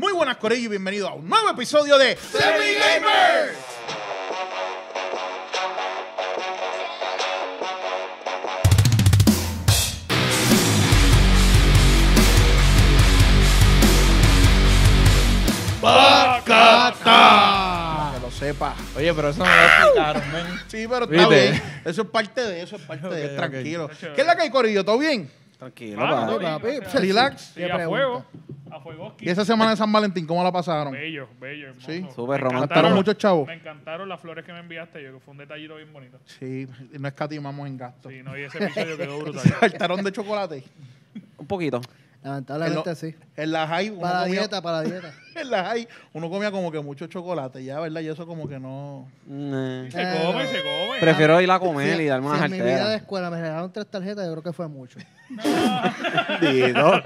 Muy buenas, Corillo, y bienvenido a un nuevo episodio de Semi Gamer. Bacata. Que lo sepa. Oye, pero eso no lo explicaron, men. Sí, pero está ¿Viste? bien. Eso es parte de eso, es parte de Ok, ok. tranquilo. ¿Qué es la que hay, Corillo? ¿Todo bien? Tranquilo, papi. no, papi, o sea, relax. sí, a pregunta. fuego. A. ¿Y esa semana de San Valentín, cómo la pasaron? Bello, bello, hermoso. Sí. Súper Me romántico. Muchos chavos. Me encantaron las flores que me enviaste. Yo que fue un detallito bien bonito. Sí, no escatimamos en gastos. Sí, no, y ese episodio quedó brutal. Saltaron de chocolate. Un poquito. Lamentablemente En lo- sí. En la high, Para la dieta, para la dieta. la uno comía como que mucho chocolate, ya, ¿verdad? Y eso como que no... Eh. Se come, se come. Prefiero ir a comer Si- y darme si unas en mi vida de escuela me regalaron tres tarjetas, yo creo que fue mucho. Dito.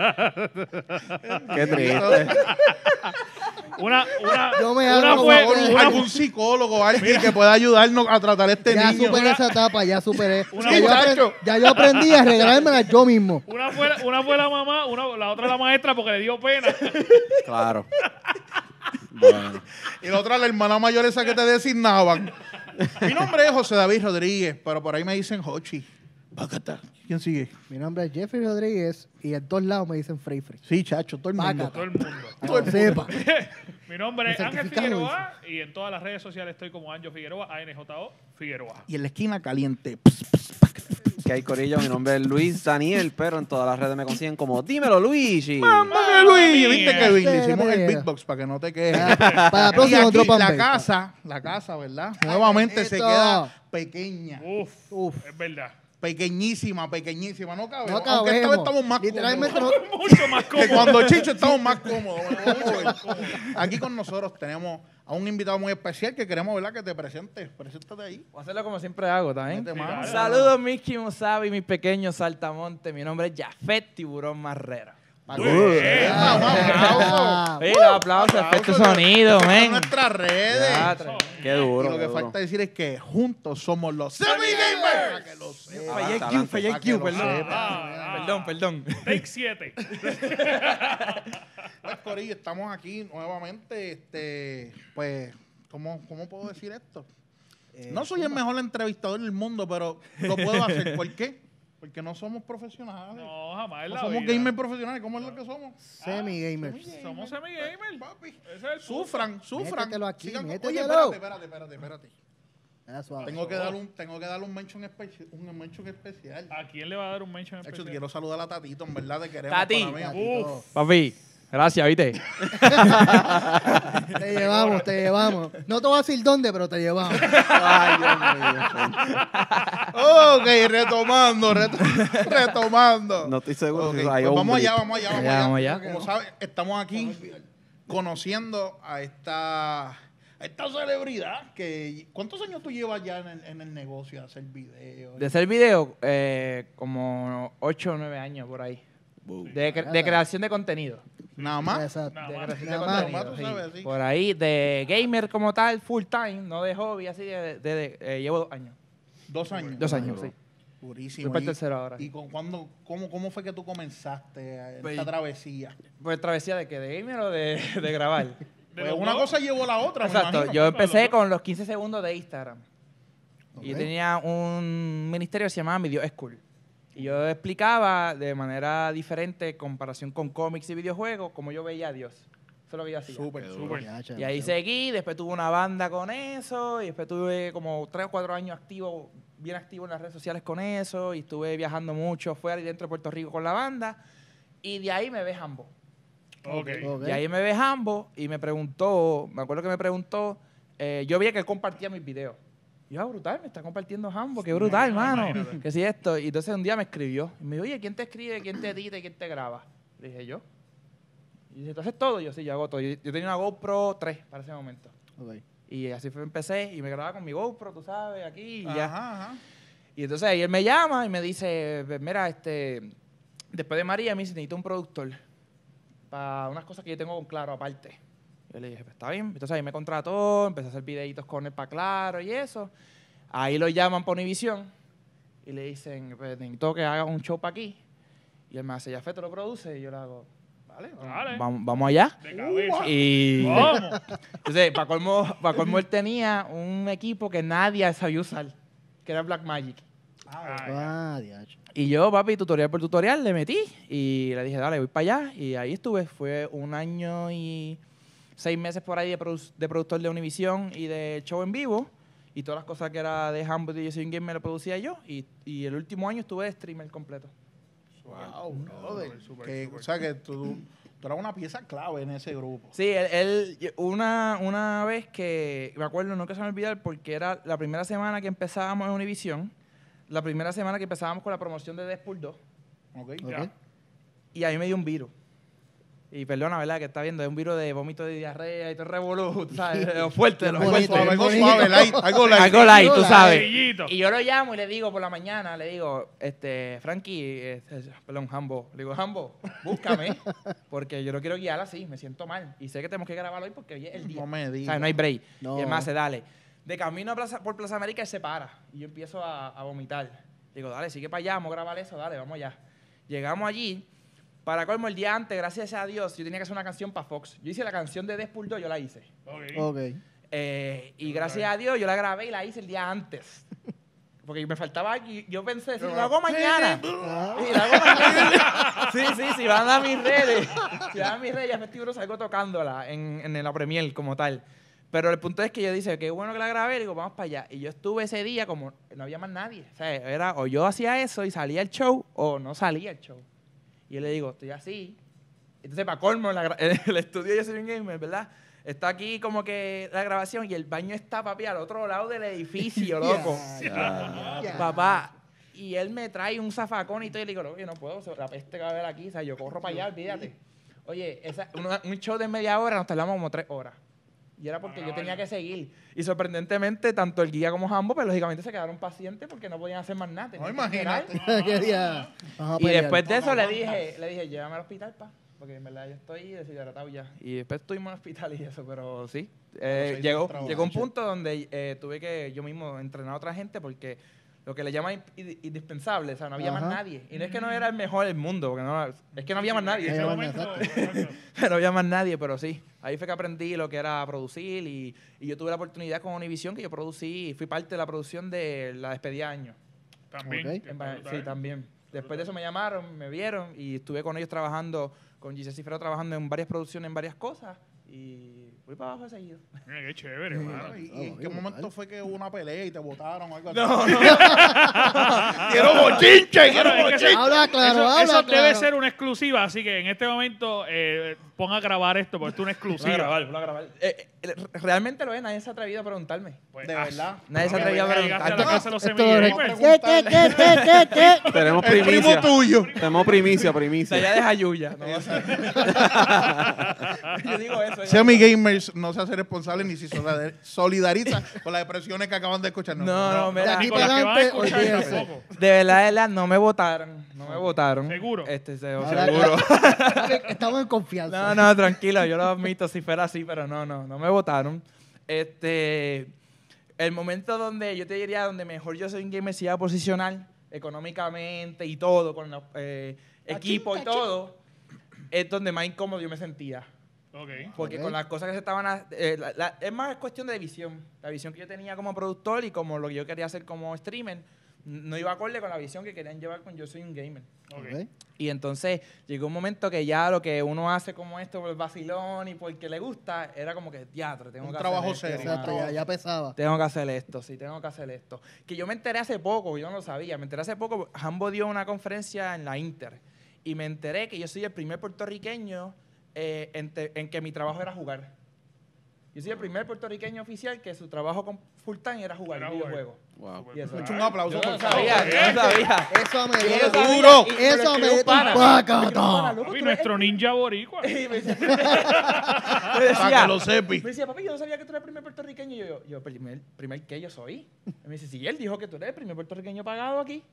Qué triste. Una, una, Yo me una hago fue, una, algún psicólogo, alguien que pueda ayudarnos a tratar a este ya niño. superé esa etapa, ya superé. Una ya, yo muchacho. aprendí, ya yo aprendí a regalármela yo mismo. una fue, una fue la mamá, una, la otra la maestra porque le dio pena. Claro. Bueno. Y la otra, la hermana mayor esa que te designaban. Mi nombre es José David Rodríguez, pero por ahí me dicen Hochi. Bacata. ¿Quién sigue? Mi nombre es Jeffrey Rodríguez y en todos lados me dicen Frey Frey. Sí, chacho, todo el mundo. Bacata. Todo el mundo. Todo el Que sepa. Mi nombre es Ángel certificado Figueroa y en todas las redes sociales estoy como Anjo Figueroa, ANJO Figueroa. Y en la esquina caliente. Que hay corillo. Mi nombre es Luis Daniel, pero en todas las redes me consiguen como Dímelo Luigi. ¡Mámame, Luis! ¿Viste que Luis? Le Sí, hicimos el beatbox para que no te quejes. Para, la Y próxima, aquí otro pan la casa, la casa, ¿verdad? Nuevamente se queda pequeña. Uf, Uf. es verdad. Pequeñísima, pequeñísima. No cabe. No Aunque esta vez estamos más Literalmente cómodos. no. Mucho más Que cómodo. cuando Chicho estamos cómodos. más cómodos. Aquí con nosotros tenemos a un invitado muy especial que queremos, ¿verdad? Que te presentes. Preséntate ahí. Voy a hacerlo como siempre hago también. Saludos, mis Kimosabi, mis pequeños saltamontes. Mi nombre es Jafet Tiburón. Vamos, vamos, aplauso. Oye, los aplausos, efecto Aplausos. sonido, men. nuestras redes. Ya, Qué Y duro. lo que duro. falta decir es que juntos somos los Semi Gamers. Para que lo sepa. Fallé Q, fallé Q, perdón. sepa. Ah, Perdón, perdón. Take 7. Pues, Corillo, estamos aquí nuevamente. Este, pues, ¿cómo, cómo puedo decir esto? eh, No soy el mejor entrevistador del mundo, pero lo puedo hacer. ¿Por qué? Porque no somos profesionales. No, No, jamás en la somos vida. gamers profesionales. ¿Cómo es lo que somos? Semi gamers. Somos semi-gamer. Papi. Ese es el. Sufran, sufran. Métetelo aquí, Sigan- Oye, espérate, espérate, espérate, espérate. Ah. Tengo que dar un, tengo que darle un mention, especi- un mention especial. ¿A quién le va a dar un mention De hecho, especial? quiero saludar a Tatito, en verdad te queremos. Tati. Papi, gracias, ¿viste? Te llevamos, te llevamos. No te voy a decir dónde, pero te llevamos. Ay, Dios mío. Ok, retomando, reto- retomando. No estoy seguro Ok, si pues vamos allá, vamos allá, vamos allá. vamos allá. Como sabes, estamos aquí conociendo a esta, a esta celebridad que... ¿Cuántos años tú llevas ya en el, en el negocio de hacer videos? De hacer video, eh, como 8 o 9 años por ahí. De, cre- de creación de contenido. Nada más. Exacto. Nada De más. creación Nada de más. contenido, Nada más, tú sí. sabes, sí. Por ahí, de gamer como tal, full time, no de hobby, así de, de- de- eh, llevo dos años. Dos años. Dos años, sí. Purísimo. Voy para el Y- tercero ahora. ¿Y con cuándo, cómo, cómo fue que tú comenzaste en Pues- esta travesía? Pues travesía de que de gamer o de, de grabar. Pues los una dos. cosa llevó a la otra, me Exacto, imagino. yo empecé con los 15 segundos de Instagram. Y Ok. tenía un ministerio que se llamaba Video School. Y yo explicaba de manera diferente, en comparación con cómics y videojuegos, como yo veía a Dios. Eso es lo que yo hacía. Súper, súper. Y ahí seguí, después tuve una banda con eso, y después tuve como tres o cuatro años activo, bien activo en las redes sociales con eso, y estuve viajando mucho fuera y dentro de Puerto Rico con la banda, y de ahí me ve Jambo. Ok. Ok. Y ahí me ve Jambo y me preguntó, me acuerdo que me preguntó, eh, yo veía que él compartía mis videos. Yo, ah, brutal, me está compartiendo Jambo, qué brutal, mano. imagínate. Que si esto. Y entonces un día me escribió. Y me dijo, oye, ¿quién te escribe, quién te edita y quién te graba? Le dije, yo. Y dice, ¿tú haces todo? Y yo, sí, yo hago todo. Yo, yo tenía una GoPro 3 para ese momento. Ok. Y así fue, empecé y me grababa con mi GoPro, tú sabes, aquí y ya. Ajá, ajá. Y entonces ahí él me llama y me dice, "Pues mira, este, después de María me dice, necesito un productor para unas cosas que yo tengo con Claro aparte. Yo le dije, pues está bien. Entonces ahí me contrató, empecé a hacer videitos con él para Claro y eso. Ahí lo llaman por Univision y le dicen, pues necesito que haga un show para aquí. Y él me hace, ya fe, te lo produce. Y yo le hago, Dale, Dale. Vamos, vamos allá. De cabeza. Y ¿Cómo? entonces, para colmo, para colmo, él tenía un equipo que nadie sabía usar, que era Blackmagic. Ah, Ay, Ah, diacho. Y yo, papi, tutorial por tutorial, le metí y le dije, dale, voy para allá. Y ahí estuve. Fue un año y seis meses por ahí de, produ- de productor de Univision y de show en vivo. Y todas las cosas que era de Humble y Yo Soy un Game me lo producía yo. Y, y el último año estuve de streamer completo. wow, brother. Súper, súper, Que- súper. O sea que tú, tú eras una pieza clave en ese grupo. Sí, él, él- una, una vez que, me acuerdo, no que se me olvidar, porque era la primera semana que empezábamos en Univision, la primera semana que empezábamos con la promoción de Deadpool 2, ¿Ok? Ok. Ya. y a mí me dio un virus. Y perdona, ¿verdad? Que está viendo, es un virus de vómito de diarrea y todo el revolú, tú ¿sabes? Fuerte, lo fuerte. bonito, Algo suave, light, algo light. Algo light, tú sabes. Y yo lo llamo y le digo por la mañana, le digo, este, Frankie, este, perdón, Hambo, le digo, Hambo, búscame, porque yo no quiero guiar así, me siento mal. Y sé que tenemos que grabarlo hoy porque hoy es el día. No me O digas. sea, no hay break. No. Y es más, se dale. De camino a Plaza- por Plaza América, él se para. Y yo empiezo a, a vomitar. Digo, dale, sigue para allá, vamos a grabar eso, dale, vamos allá. Llegamos allí. Para colmo, el día antes, gracias a Dios, yo tenía que hacer una canción para Fox. Yo hice la canción de Deadpool 2, yo la hice. Ok. Ok. Eh, y gracias a Dios, yo la grabé y la hice el día antes. Porque me faltaba aquí. Yo pensé, si lo hago mañana. Ah, Sí, lo hago mañana. Sí, sí, si van a mis redes. Si van a mis redes, ya Festivo salgo tocándola en, en la Premier como tal. Pero el punto es que yo dije, qué bueno que la grabé, y digo, vamos para allá. Y yo estuve ese día como no había más nadie. O sea, era o yo hacía eso y salía el show, o no salía el show. Y yo le digo, estoy así. Entonces, para colmo, en la en el estudio de Soy un Gamer, ¿verdad? Está aquí como que la grabación y el baño está, papi, al otro lado del edificio, loco. Papá, y él me trae un zafacón y todo, y le digo, oye, no puedo, la peste que va a haber aquí, o sea, yo corro para allá, olvídate. Oye, esa- un show de media hora nos tardamos como tres horas. Y era porque yo tenía que seguir. Y sorprendentemente, tanto el guía como Jambo, pues lógicamente se quedaron pacientes porque no podían hacer más nada. No, imagínate. ¿Qué día? Vamos a Y después de eso le dije, le dije, llévame al hospital, pa. Porque en verdad yo estoy deshidratado ya. Y después estuvimos en el hospital y eso, pero sí. Eh, llegó, trabajo. llegó un punto donde eh, tuve que yo mismo entrenar a otra gente porque lo que le llaman in- indispensable, o sea, no había Ajá. más nadie. Y no es que no era el mejor del mundo, porque no, es que no había más nadie. exacto. no había más nadie, pero sí. Ahí fue que aprendí lo que era producir y, y yo tuve la oportunidad con Univision que yo producí, fui parte de la producción de la despedida de año. También. Ok. que está En Ba- brutal. Sí, también. Después de eso me llamaron, me vieron y estuve con ellos trabajando, con Giselle Cifrero trabajando en varias producciones, en varias cosas y fui para abajo seguido. Mira, qué chévere, mano. ¿Y, y Oh, en qué momento fue que hubo una pelea y te botaron o algo así? No, no. ¡Quiero bochinche! ¡Quiero bochinche! Habla claro, eso, habla eso debe ser una exclusiva, así que en este momento eh, ponga a grabar esto, porque esto es una exclusiva. Eh, eh, realmente lo es, nadie se ha atrevido a preguntarme. Pues, De ah, verdad. Nadie se ha atrevido a a preguntarme. Tenemos primicia. tuyo. Tenemos primicia, primicia. ya deja Yuya. No, Yo digo eso. Semi Gamers no se hace responsable ni se solidar- solidariza con las expresiones que acaban de escuchar. No, no, De mira. aquí adelante. De verdad, de verdad, no me votaron. No me votaron. ¿Seguro? Este, seguro. Estamos en confianza. No, no, tranquilo, yo lo admito si fuera así, pero no, no, no me votaron. Este, el momento donde yo te diría donde mejor yo soy un gamer se iba a posicionar económicamente y todo, con los eh, equipos y todo, es donde más incómodo yo me sentía. Ok. Porque Ok. con las cosas que se estaban... eh, la- la- es más cuestión de visión. La visión que yo tenía como productor y como lo que yo quería hacer como streamer, no iba acorde con la visión que querían llevar con Yo Soy un Gamer. Ok. Ok. Y entonces llegó un momento que ya lo que uno hace como esto por el vacilón y porque le gusta, era como que teatro, tengo Un que trabajo hacer esto, serio. Exacto, ya, ya pesaba. Tengo que hacer esto, sí, tengo que hacer esto. Que yo me enteré hace poco, yo no lo sabía, me enteré hace poco, Hambo dio una conferencia en la Inter y me enteré que yo soy el primer puertorriqueño eh, en, te- en que mi trabajo era jugar. Yo soy el primer puertorriqueño oficial que su trabajo con full time era jugar Era videojuegos. Wow. Y eso- un aplauso, Yo no sabía, yo no sabía. Eso me dio Duro. Eso me dio pana. un nuestro ninja boricua. Y me decía, me Para decía- que lo sepi. me decía, papi, yo no sabía que tú eres el primer puertorriqueño. Y yo, yo, yo primer, primer qué yo soy. Y me dice, sí, él dijo que tú eres el primer puertorriqueño pagado aquí.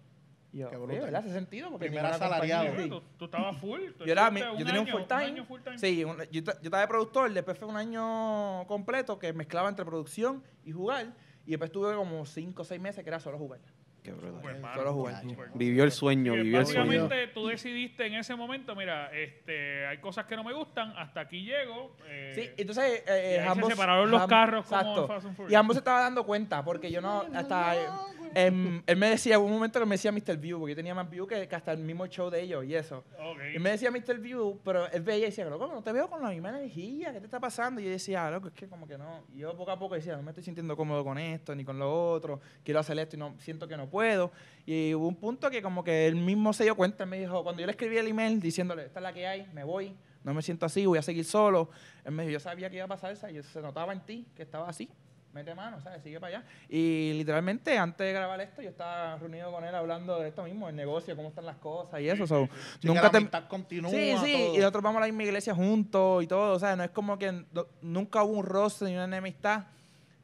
Y yo, Qué oye, brutal. ¿verdad? Hace sentido. Porque Primer ninguna asalariado. compañía- Tú, tú estabas full. tú Yo, era, estuviste yo tenía un año- full time. año full time. Sí, un- yo, ta- yo estaba de productor, después fue un año completo que mezclaba entre producción y jugar. Y después tuve como 5 o 6 meses que era solo jugar. Qué brutal. Mano, Solo súper. Vivió el sueño, Que vivió el sueño. básicamente tú decidiste en ese momento, mira, este, hay cosas que no me gustan, hasta aquí llego. eh, Sí, entonces eh, y ahí se ambos separaron los carros como exacto. en Fast and Furious. Y ambos se estaban dando cuenta, porque yo no, hasta, eh, em, él me decía, hubo un momento que me decía Mr. View, porque yo tenía más view que, que hasta el mismo show de ellos y eso. ok. Y me decía Mr. View, pero él veía y decía, loco, no te veo con la misma energía, ¿qué te está pasando? Y yo decía, loco, es que como que no. Y yo poco a poco decía, no me estoy sintiendo cómodo con esto, ni con lo otro, quiero hacer esto y no siento que no puedo. Y hubo un punto que como que él mismo se dio cuenta, él me dijo, cuando yo le escribí el email diciéndole, esta es la que hay, me voy, no me siento así, voy a seguir solo. Él me dijo, yo sabía que iba a pasar esa, y se notaba en ti que estaba así. Mete mano, ¿sabes? Sigue para allá. Y literalmente, antes de grabar esto, yo estaba reunido con él hablando de esto mismo, el negocio, cómo están las cosas y eso. so, Sí, que nunca la te, continúa. Sí, sí, todo. y nosotros vamos a la misma iglesia juntos y todo, o sea, no es como que no- nunca hubo un roce ni una enemistad.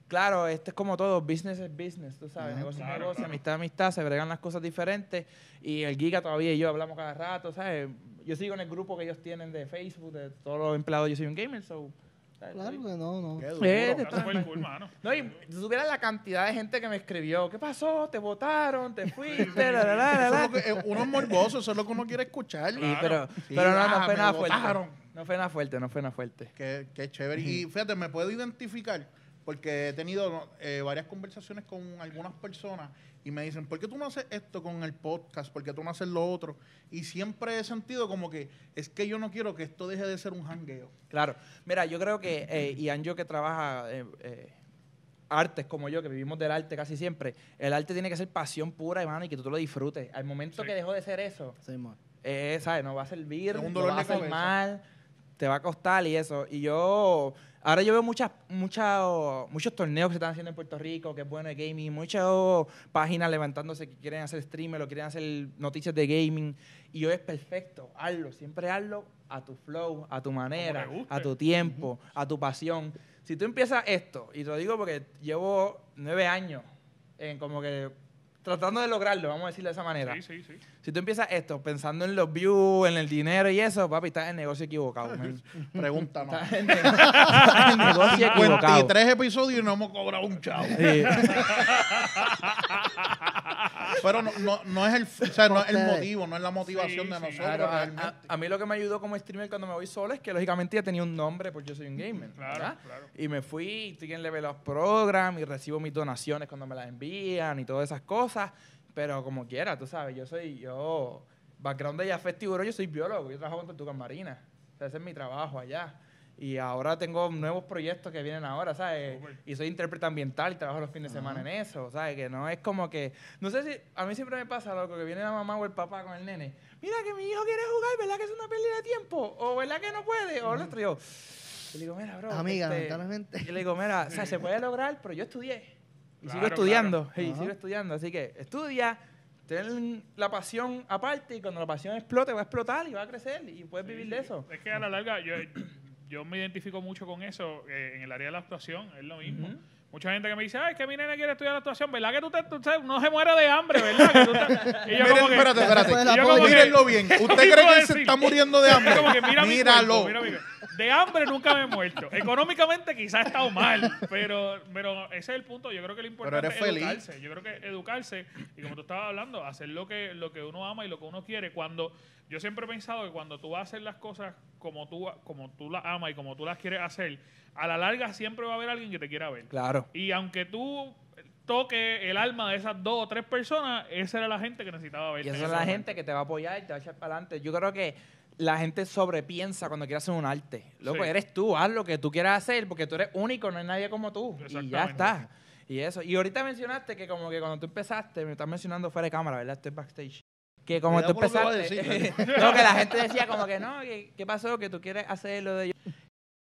Claro, este es como todo, business es business, tú sabes, Ajá, negocio es claro, negocio, claro. amistad es amistad, se bregan las cosas diferentes y el Giga todavía y yo hablamos cada rato, ¿sabes? Yo sigo en el grupo que ellos tienen de Facebook, de todos los empleados, yo soy un gamer, so... Claro que no, no. Qué duro. Eh, Está cool, mano. No, y si supieras la cantidad de gente que me escribió, ¿qué pasó? ¿Te votaron? ¿Te fuiste? La, la, la, la, Eso es lo que- eh, uno es morboso, eso es lo que uno quiere escuchar. Pero, Sí, pero no, no ah, fue me nada fuerte. No fue nada fuerte, no fue nada fuerte. Qué, qué chévere. Y fíjate, me puedo identificar porque he tenido eh, varias conversaciones con algunas personas y me dicen, ¿por qué tú no haces esto con el podcast? ¿Por qué tú no haces lo otro? Y siempre he sentido como que es que yo no quiero que esto deje de ser un jangueo. Claro. Mira, yo creo que, eh, y Anjo que trabaja eh, eh, artes como yo, que vivimos del arte casi siempre, el arte tiene que ser pasión pura, hermano, y que tú te lo disfrutes. Al momento Sí. que dejó de ser eso, Sí, eh, ¿sabes? No va a servir, no dolor va a hacer mal, te va a costar y eso. Y yo, ahora yo veo muchas, muchas, muchos torneos que se están haciendo en Puerto Rico, que es bueno de gaming, muchas páginas levantándose que quieren hacer streamer o quieren hacer noticias de gaming. Y yo es perfecto, hazlo, siempre hazlo a tu flow, a tu manera, a tu tiempo, a tu pasión. Si tú empiezas esto, y te lo digo porque llevo nueve años en como que tratando de lograrlo, vamos a decirlo de esa manera. Sí, sí, sí. Si tú empiezas esto pensando en los views, en el dinero y eso, papi, estás en el negocio equivocado. man. Pregúntanos. estás en, estás en negocio equivocado. 53 episodios y no hemos cobrado un chavo. Sí. Pero no, no, no es el, o sea, no es el motivo, no es la motivación Sí, de sí. nosotros Claro, a, a- mí lo que me ayudó como streamer cuando me voy solo es que lógicamente ya tenía un nombre porque yo soy un gamer. Claro, ¿verdad? claro. Y me fui, estoy en Level Up Program y recibo mis donaciones cuando me las envían y todas esas cosas. Pero como quiera, tú sabes, yo soy, yo, background de Jafet Tiburón, yo soy biólogo, yo trabajo con tortugas marinas. O sea, ese es mi trabajo allá. Y ahora tengo nuevos proyectos que vienen ahora, ¿sabes? Y soy intérprete ambiental y trabajo los fines de semana en eso, ¿sabes? Que no es como que... No sé si... A mí siempre me pasa, loco, que viene la mamá o el papá con el nene. Mira que mi hijo quiere jugar, ¿verdad que es una pérdida de tiempo? ¿O verdad que no puede? O el otro, y yo... Le digo, mira, bro... Amiga, este, lamentablemente. yo le digo, mira, o sea, se puede lograr, pero yo estudié. Y sigo Claro, estudiando. claro. Y Ajá. sigo estudiando. Así que estudia, ten la pasión aparte y cuando la pasión explote va a explotar y va a crecer y puedes vivir de eso. Es que a la larga yo, yo me identifico mucho con eso eh, en el área de la actuación, es lo mismo. Mucha gente que me dice, ay, que mi nene quiere estudiar actuación, ¿verdad que tú, te, tú no se muere de hambre, ¿verdad? Que tú te- y yo Miren, como que- espérate, espérate. Yo como que- Mírenlo bien. ¿Usted cree que él se está muriendo de hambre? Es como que mira mi Míralo. cuerpo, mira. De hambre nunca me he muerto. Económicamente quizás he estado mal, pero, pero ese es el punto. Yo creo que lo importante es feliz. educarse. Yo creo que educarse y como tú estabas hablando, hacer lo que, lo que uno ama y lo que uno quiere. Cuando yo siempre he pensado que cuando tú vas a hacer las cosas como tú, como tú las amas y como tú las quieres hacer, a la larga siempre va a haber alguien que te quiera ver. Claro. Y aunque tú toques el alma de esas dos o tres personas, esa era la gente que necesitaba verte. Y esa es la momento. gente que te va a apoyar y te va a echar para adelante. Yo creo que la gente sobrepiensa cuando quiere hacer un arte. Loco, Sí. eres tú, haz lo que tú quieras hacer porque tú eres único, no hay nadie como tú. Y ya está. Y eso. Y ahorita mencionaste que como que cuando tú empezaste, me estás mencionando fuera de cámara, ¿verdad? Estoy backstage. Que como tú que empezaste, decir, no, que la gente decía como que no, que, ¿qué pasó? Que tú quieres hacer lo de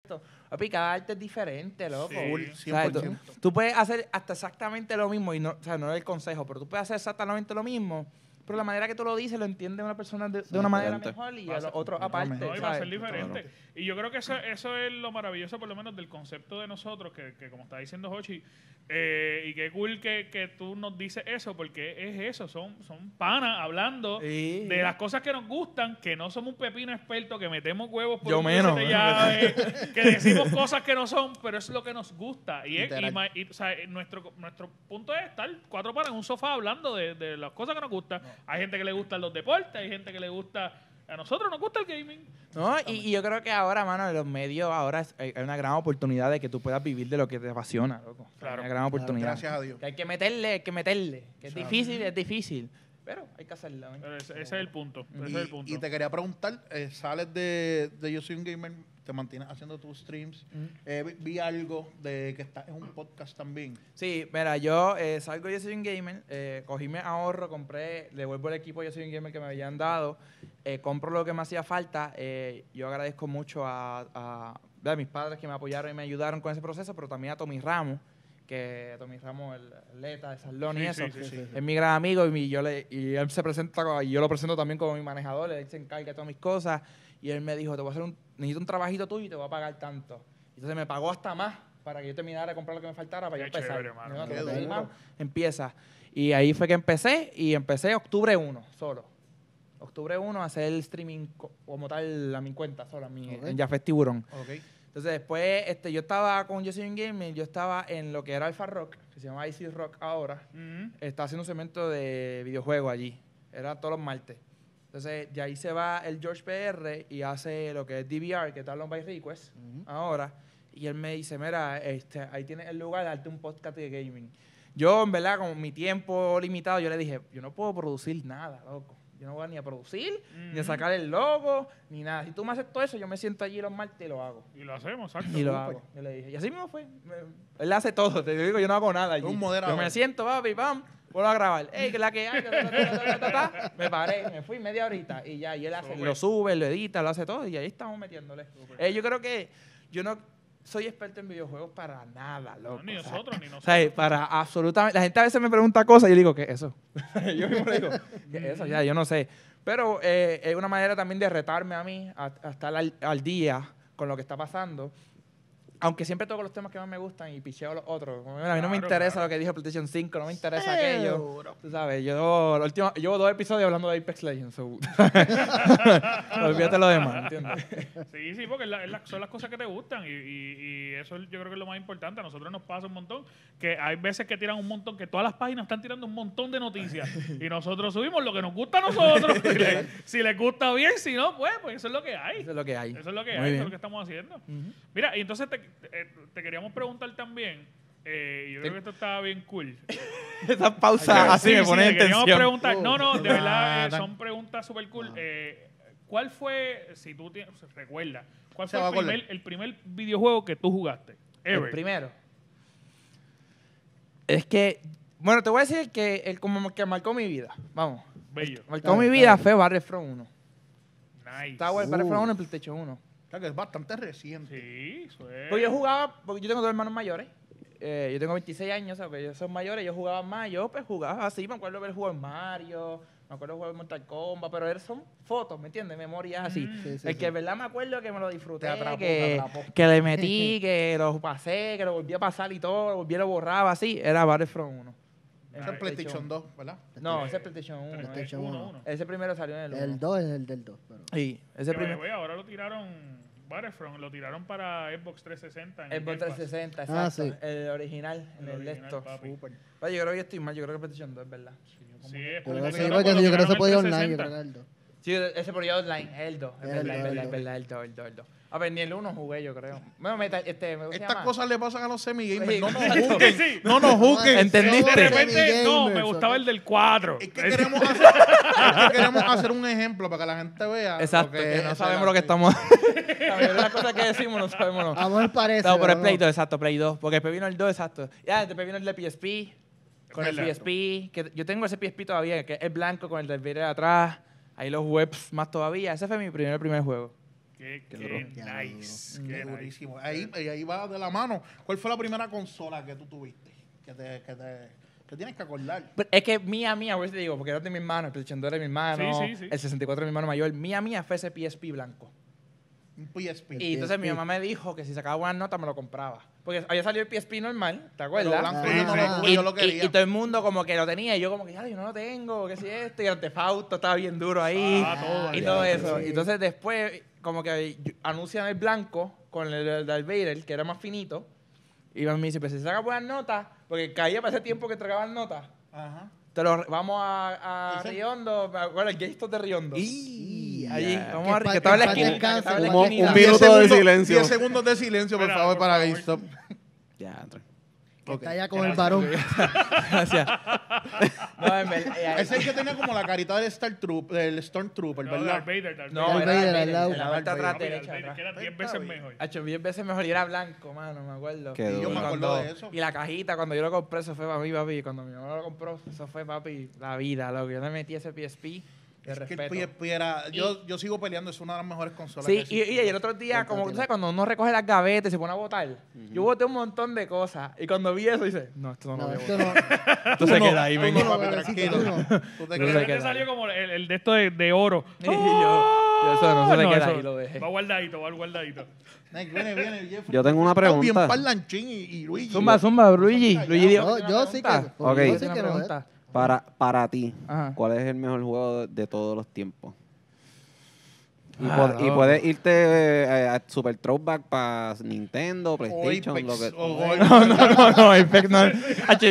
esto. Papi, cada arte es diferente, loco. Sí. Tú, 100%. tú puedes hacer hasta exactamente lo mismo, y no, o sea, no es el consejo, pero tú puedes hacer exactamente lo mismo, pero la manera que tú lo dices lo entiende una persona de, una manera mejor y a los otros aparte. No, y va a ser diferente. Y yo creo que eso, eso es lo maravilloso, por lo menos, del concepto de nosotros, que, que como está diciendo Hochi, eh, y qué cool que, que tú nos dices eso, porque es eso, son, son panas hablando Sí. de las cosas que nos gustan, que no somos un pepino experto, que metemos huevos por Yo menos. de llave, que decimos cosas que no son, pero es lo que nos gusta. Y, es, y o sea, nuestro, nuestro punto es estar cuatro panas en un sofá hablando de, de las cosas que nos gustan. Hay gente que le gustan los deportes, hay gente que le gusta... A nosotros nos gusta el gaming. No, y, y yo creo que ahora, mano, en los medios ahora es- hay una gran oportunidad de que tú puedas vivir de lo que te apasiona, loco. Claro. Una gran oportunidad. Gracias a Dios. Que hay que meterle, hay que meterle. Que es Claro. difícil, es difícil. Pero hay que hacerlo. ¿eh? Pero ese, ese es el punto. Ese Y, es el punto. y te quería preguntar, eh, sales de, de Yo Soy un Gamer, te mantienes haciendo tus streams. Eh, vi, vi algo de que estás en un podcast también. Sí, mira, yo eh, salgo Yo Soy un Gamer, eh, cogí mi ahorro, compré, devuelvo el equipo Yo Soy un Gamer que me habían dado, eh, compro lo que me hacía falta. eh, yo agradezco mucho a, a- a mis padres que me apoyaron y me ayudaron con ese proceso, pero también a Tommy Ramos, que Tommy Ramos, el atleta de Salón y Sí, eso, sí, sí, sí. es mi gran amigo y, mi- yo le, y él se presenta, y yo lo presento también como mi manejador, él se encarga de todas mis cosas y él me dijo, te voy a hacer un, necesito un trabajito tuyo y te voy a pagar tanto. Entonces me pagó hasta más para que yo terminara de comprar lo que me faltara para Qué yo empezar. chévere, mano. Yo, empieza. Y ahí fue que empecé y empecé octubre 1 solo. Octubre 1 a hacer el streaming co- como tal a mi cuenta, solo a mi, Ok. en Jafet Tiburón. Ok. Entonces después este, yo estaba con Yo Soy un Gamer, yo estaba en lo que era Alpha Rock, que se llama IC Rock ahora. Ujú. Estaba haciendo un segmento de videojuegos allí. Era todos los martes. Entonces, de ahí se va el George PR y hace lo que es DVR, que es Download by Request, ahora. Y él me dice, mira, este, ahí tienes el lugar de darte un podcast de gaming. Yo, en verdad, con mi tiempo limitado, yo le dije, yo no puedo producir nada, loco. Yo no voy ni a producir, ni a sacar el logo, ni nada. Si tú me haces todo eso, yo me siento allí los martes y lo hago. Y lo hacemos, exacto. Y lo hago. Yo le dije. Y así mismo fue. Me- él hace todo. Te digo, yo no hago nada. allí. Un moderador. Yo me siento, papi, pam, vuelvo a grabar. Ey, que la que hay. Me paré, me fui media horita y ya. Y él hace, Súper. lo sube, lo edita, lo hace todo. Y ahí estamos metiéndole. Eh, yo creo que yo no soy experto en videojuegos para nada, loco. No, ni O sea, nosotros, ni o nosotros. sea, para absolutamente. La gente a veces me pregunta cosas y yo digo, ¿qué es eso? yo mismo le digo, ¿qué es eso? Ya, yo no sé. Pero eh, es una manera también de retarme a mí a, a estar al, al día con lo que está pasando. Aunque siempre toco los temas que más me gustan y picheo los otros. Como, mira, a mí no me interesa claro. lo que dijo PlayStation 5, no me interesa aquello. Tú sabes, yo la última- llevo dos episodios hablando de Apex Legends. So. Olvídate lo demás, ¿entiendes? Sí, sí, porque es la- es la- son las cosas que te gustan y, y- y eso yo creo que es lo más importante. A nosotros nos pasa un montón que hay veces que tiran un montón, que todas las páginas están tirando un montón de noticias y nosotros subimos lo que nos gusta a nosotros. si, le- si les gusta bien, si no, pues, pues eso es lo que hay. Eso es lo que hay. Eso es lo que Muy hay, eso es lo que estamos haciendo. Mira, y entonces te, te- te queríamos preguntar también, eh, y yo creo que esto estaba bien cool. Esa pausa así Sí, me sí, pone te en queríamos tensión. preguntar, no, no, de verdad, eh, son preguntas súper cool. Eh, ¿Cuál fue, si tú tienes, recuerda, cuál Se fue el primer, el primer videojuego que tú jugaste? El Ever. primero. Es que, bueno, te voy a decir que el como que marcó mi vida. Vamos. Bello. Marcó mi vida dale. fue Battlefront 1. Nice. Estaba el Uh. Battlefront 1 en PlayStation 1. O sea, que es bastante reciente. Sí, eso es. Pues yo jugaba, porque yo tengo dos hermanos mayores. Eh, yo tengo 26 años, ¿sabes? Ellos son mayores, ellos jugaban más. Yo pues jugaba así, me acuerdo haber jugado en Mario, me acuerdo jugar en Mortal Kombat, pero eran- son fotos, ¿me entiendes? Memorias así. Mm. Sí, sí, el sí. que en verdad me acuerdo que me lo disfruté, atrapó, que, que le metí, que lo pasé, que lo volví a pasar y todo, lo volví a lo borraba así, era Battlefront 1. En Ese es PlayStation 2, ¿verdad? No, ese es PlayStation 1. Tres, eh. PlayStation uno, uno. uno. Ese primero salió en el 1. El 2 es el del 2. Pero... Sí, ese Que, primero. ahora lo tiraron, Battlefront, lo tiraron para Xbox 360. en El Pass. 360, exacto. Ah, sí. El original, en El el, papi. Súper. Oye, yo creo que yo estoy mal, yo creo que PlayStation 2 es verdad. Sí, es Pero porque sí, porque yo creo que se podía online, 360. yo creo que el 2. Sí, ese por ya online, es el 2. Es verdad, el es dos, verdad, el es dos. verdad, el 2, el 2, el 2. A ver, ni el 1 jugué yo, creo. Bueno, meta, este, me Estas cosas le pasan a los semi-gamers. Sí, No nos juzguen. Sí. No nos juzguen. ¿Entendiste? De repente, no, me gustaba el del 4. Es que queremos hacer, es que queremos hacer un ejemplo para que la gente vea. Exacto, que no sabemos lo que estamos... La mayoría de las cosas que decimos no sabemos. No. A mejor parece. No, pero es ¿no? Play 2, exacto, Play 2. Porque después vino el 2, exacto. Ya, después vino el de PSP. Con el. PSP. Que yo tengo ese PSP todavía, que es blanco con el del video de atrás. Ahí los webs más todavía. Ese fue mi primer, primer juego. Qué, Qué qué nice. Qué durísimo. Ahí, ahí va de la mano. ¿Cuál fue la primera consola que tú tuviste? Que te, que te Que tienes que acordar. Pero es que mía, mía, eso te digo, porque era de mi hermano, el PlayStation 2 era de mi hermano, Sí, sí, sí. el 64 de mi hermano mayor. Mía, mía fue ese PSP blanco. Un PSP. Y entonces mi mamá me dijo que si sacaba buenas notas me lo compraba. Porque había salido el PSP normal, ¿te acuerdas? blanco no sí. y, yo lo y- quería. y todo el mundo como que lo tenía y yo como que, ya, yo no lo tengo, que si esto, y el antefausto estaba bien duro ahí Ah, todo y todo eso. sí. Y entonces después como que anuncian el blanco con el, el Darth Vader, que era más finito, y me dice, pues si saca buenas notas, porque caía para ese tiempo que entregaban notas, Ajá. Te lo, vamos a, a Riondo, bueno, el Gaystos de Riondo. Y Allí, vamos Que a que estaba en la esquina, que descanse, estaba en la como esquinita. un minuto de silencio. 10 segundos de silencio, por favor, para. GameStop. Ya, tra- Que está allá con el varón. Gracias. No, en verdad, eh, Ese es el que tenía como la carita del Star Troop, del Stormtrooper, No, ¿verdad? Darth Vader, Darth No, Darth Vader Vader, al lado. en la parte atrás, Vader. derecha, que era 10 Está veces mejor. Ha hecho 10 veces mejor y era blanco, mano, me acuerdo. Qué Y duro. Yo me cuando- acuerdo de eso. Y la cajita, cuando yo lo compré, eso fue para mí, papi. Cuando mi mamá lo compró, eso fue, papi, la vida, loco. Yo le metí ese PSP Es que respeto. PSP era... Yo, yo sigo peleando, es una de las mejores consolas Sí, que y, y el otro día, como tú sabes, cuando uno recoge las gavetas y se pone a botar, yo boté un montón de cosas. Y cuando vi eso, dice, no, esto no, No, lo voy a botar. no. Tú queda ahí, venga. no, papi, tranquilo. tú no. Te No quedas- tal. salió como el, el de esto de, de oro. Y yo, yo eso no se le queda ahí, lo dejé. Va guardadito, va guardadito. Viene, viene, Jeffrey. Yo tengo una pregunta. bien parlanchín y, y Luigi. Zumba, zumba, Luigi. Luigi. No, que yo una sí que- Ok. yo sí que no. Para, para ti, Ajá. ¿cuál es el mejor juego de, de todos los tiempos? Y, Ah, pod- y loco. puedes irte eh, a Super Throwback para Nintendo, PlayStation, Apex, lo que... o. No, no, no, no, Apex no.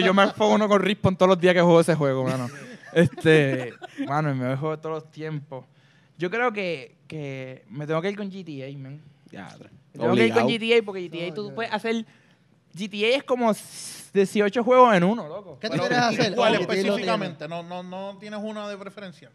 Yo me pongo uno con Respawn todos los días que juego ese juego, mano. Este, mano, el mejor juego de todos los tiempos. Yo creo que, que me tengo que ir con GTA, man. Ya, tengo que ir con. GTA porque GTA No, tú puedes hacer... GTA es como 18 juegos en uno, loco. ¿Qué tú Pero, quieres hacer? ¿Cuál específicamente? No, no, no tienes una de preferencia.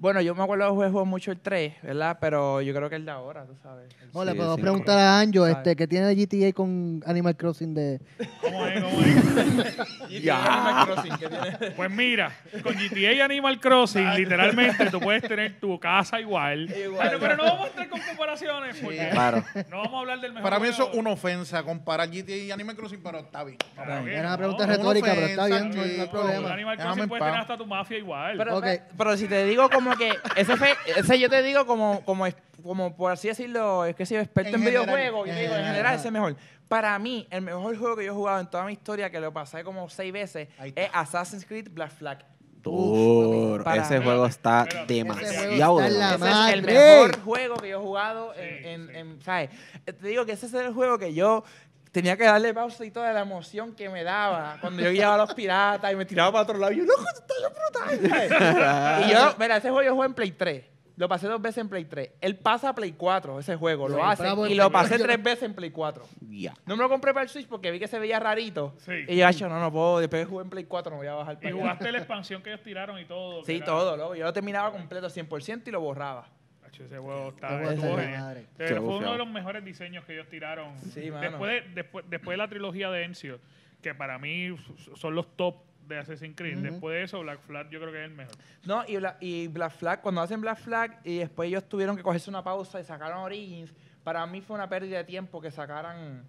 Bueno, yo me acuerdo de juego mucho el 3, ¿verdad? Pero yo creo que el de ahora, tú sabes. El No, le Sí, sí. preguntar a Anjo, este, ¿qué tiene de GTA con Animal Crossing de... ¿Cómo es? ¿Cómo es? GTA Animal Crossing, que tiene- Pues mira, con GTA y Animal Crossing, literalmente tú puedes tener tu casa igual. Igual. Pero, pero no vamos a entrar con comparaciones porque Claro. no vamos a hablar del mejor. Para mí eso es una ofensa comparar GTA y Animal Crossing, pero está bien. Claro que Era una no. pregunta Una retórica, pero está bien, no hay- problema. Animal Crossing paz. tener hasta tu mafia igual. Pero, Ok. pero si te digo como que ese, ese yo te digo como, como, es- como por así decirlo, es que soy experto en, En general, videojuegos, yo en te digo, en general, ese es mejor. Para mí, el mejor juego que yo he jugado en toda mi historia, que lo pasé como seis veces, es Assassin's Creed Black Flag. Duro. Para- Ese juego está Espérate, demasiado Ese está. Ese es el mejor juego que yo he jugado en, Sí, en- sí. en- ¿sabes? Eh, Te digo que ese es el juego que yo tenía que darle pausa y toda la emoción que me daba cuando yo guiaba a los piratas y me tiraba para otro lado. Y yo, loco, esto está brutal. y yo, mira, ese juego yo jugué en Play 3. Lo pasé dos veces en Play 3. Él pasa a Play 4, ese juego, Sí, lo hace. Y lo pasé 4. tres veces en Play 4. Ya. No me lo compré para el Switch porque vi que se veía rarito. Sí. Y yo, "Acho, no, no puedo. Después jugué en Play 4, no voy a bajar Y para allá". jugaste la expansión que ellos tiraron y todo. Sí, todo, loco. Yo lo terminaba completo 100% y lo borraba. Ese juego está, de genial. madre. Pero fue uno de los mejores diseños que ellos tiraron. Sí, mano. después, de, después, después de la trilogía de Encio, que para mí son los top de Assassin's Creed. Después de eso, Black Flag yo creo que es el mejor. No, y, Bla- y Black Flag, cuando hacen Black Flag y después ellos tuvieron que cogerse una pausa y sacaron Origins, para mí fue una pérdida de tiempo que sacaran.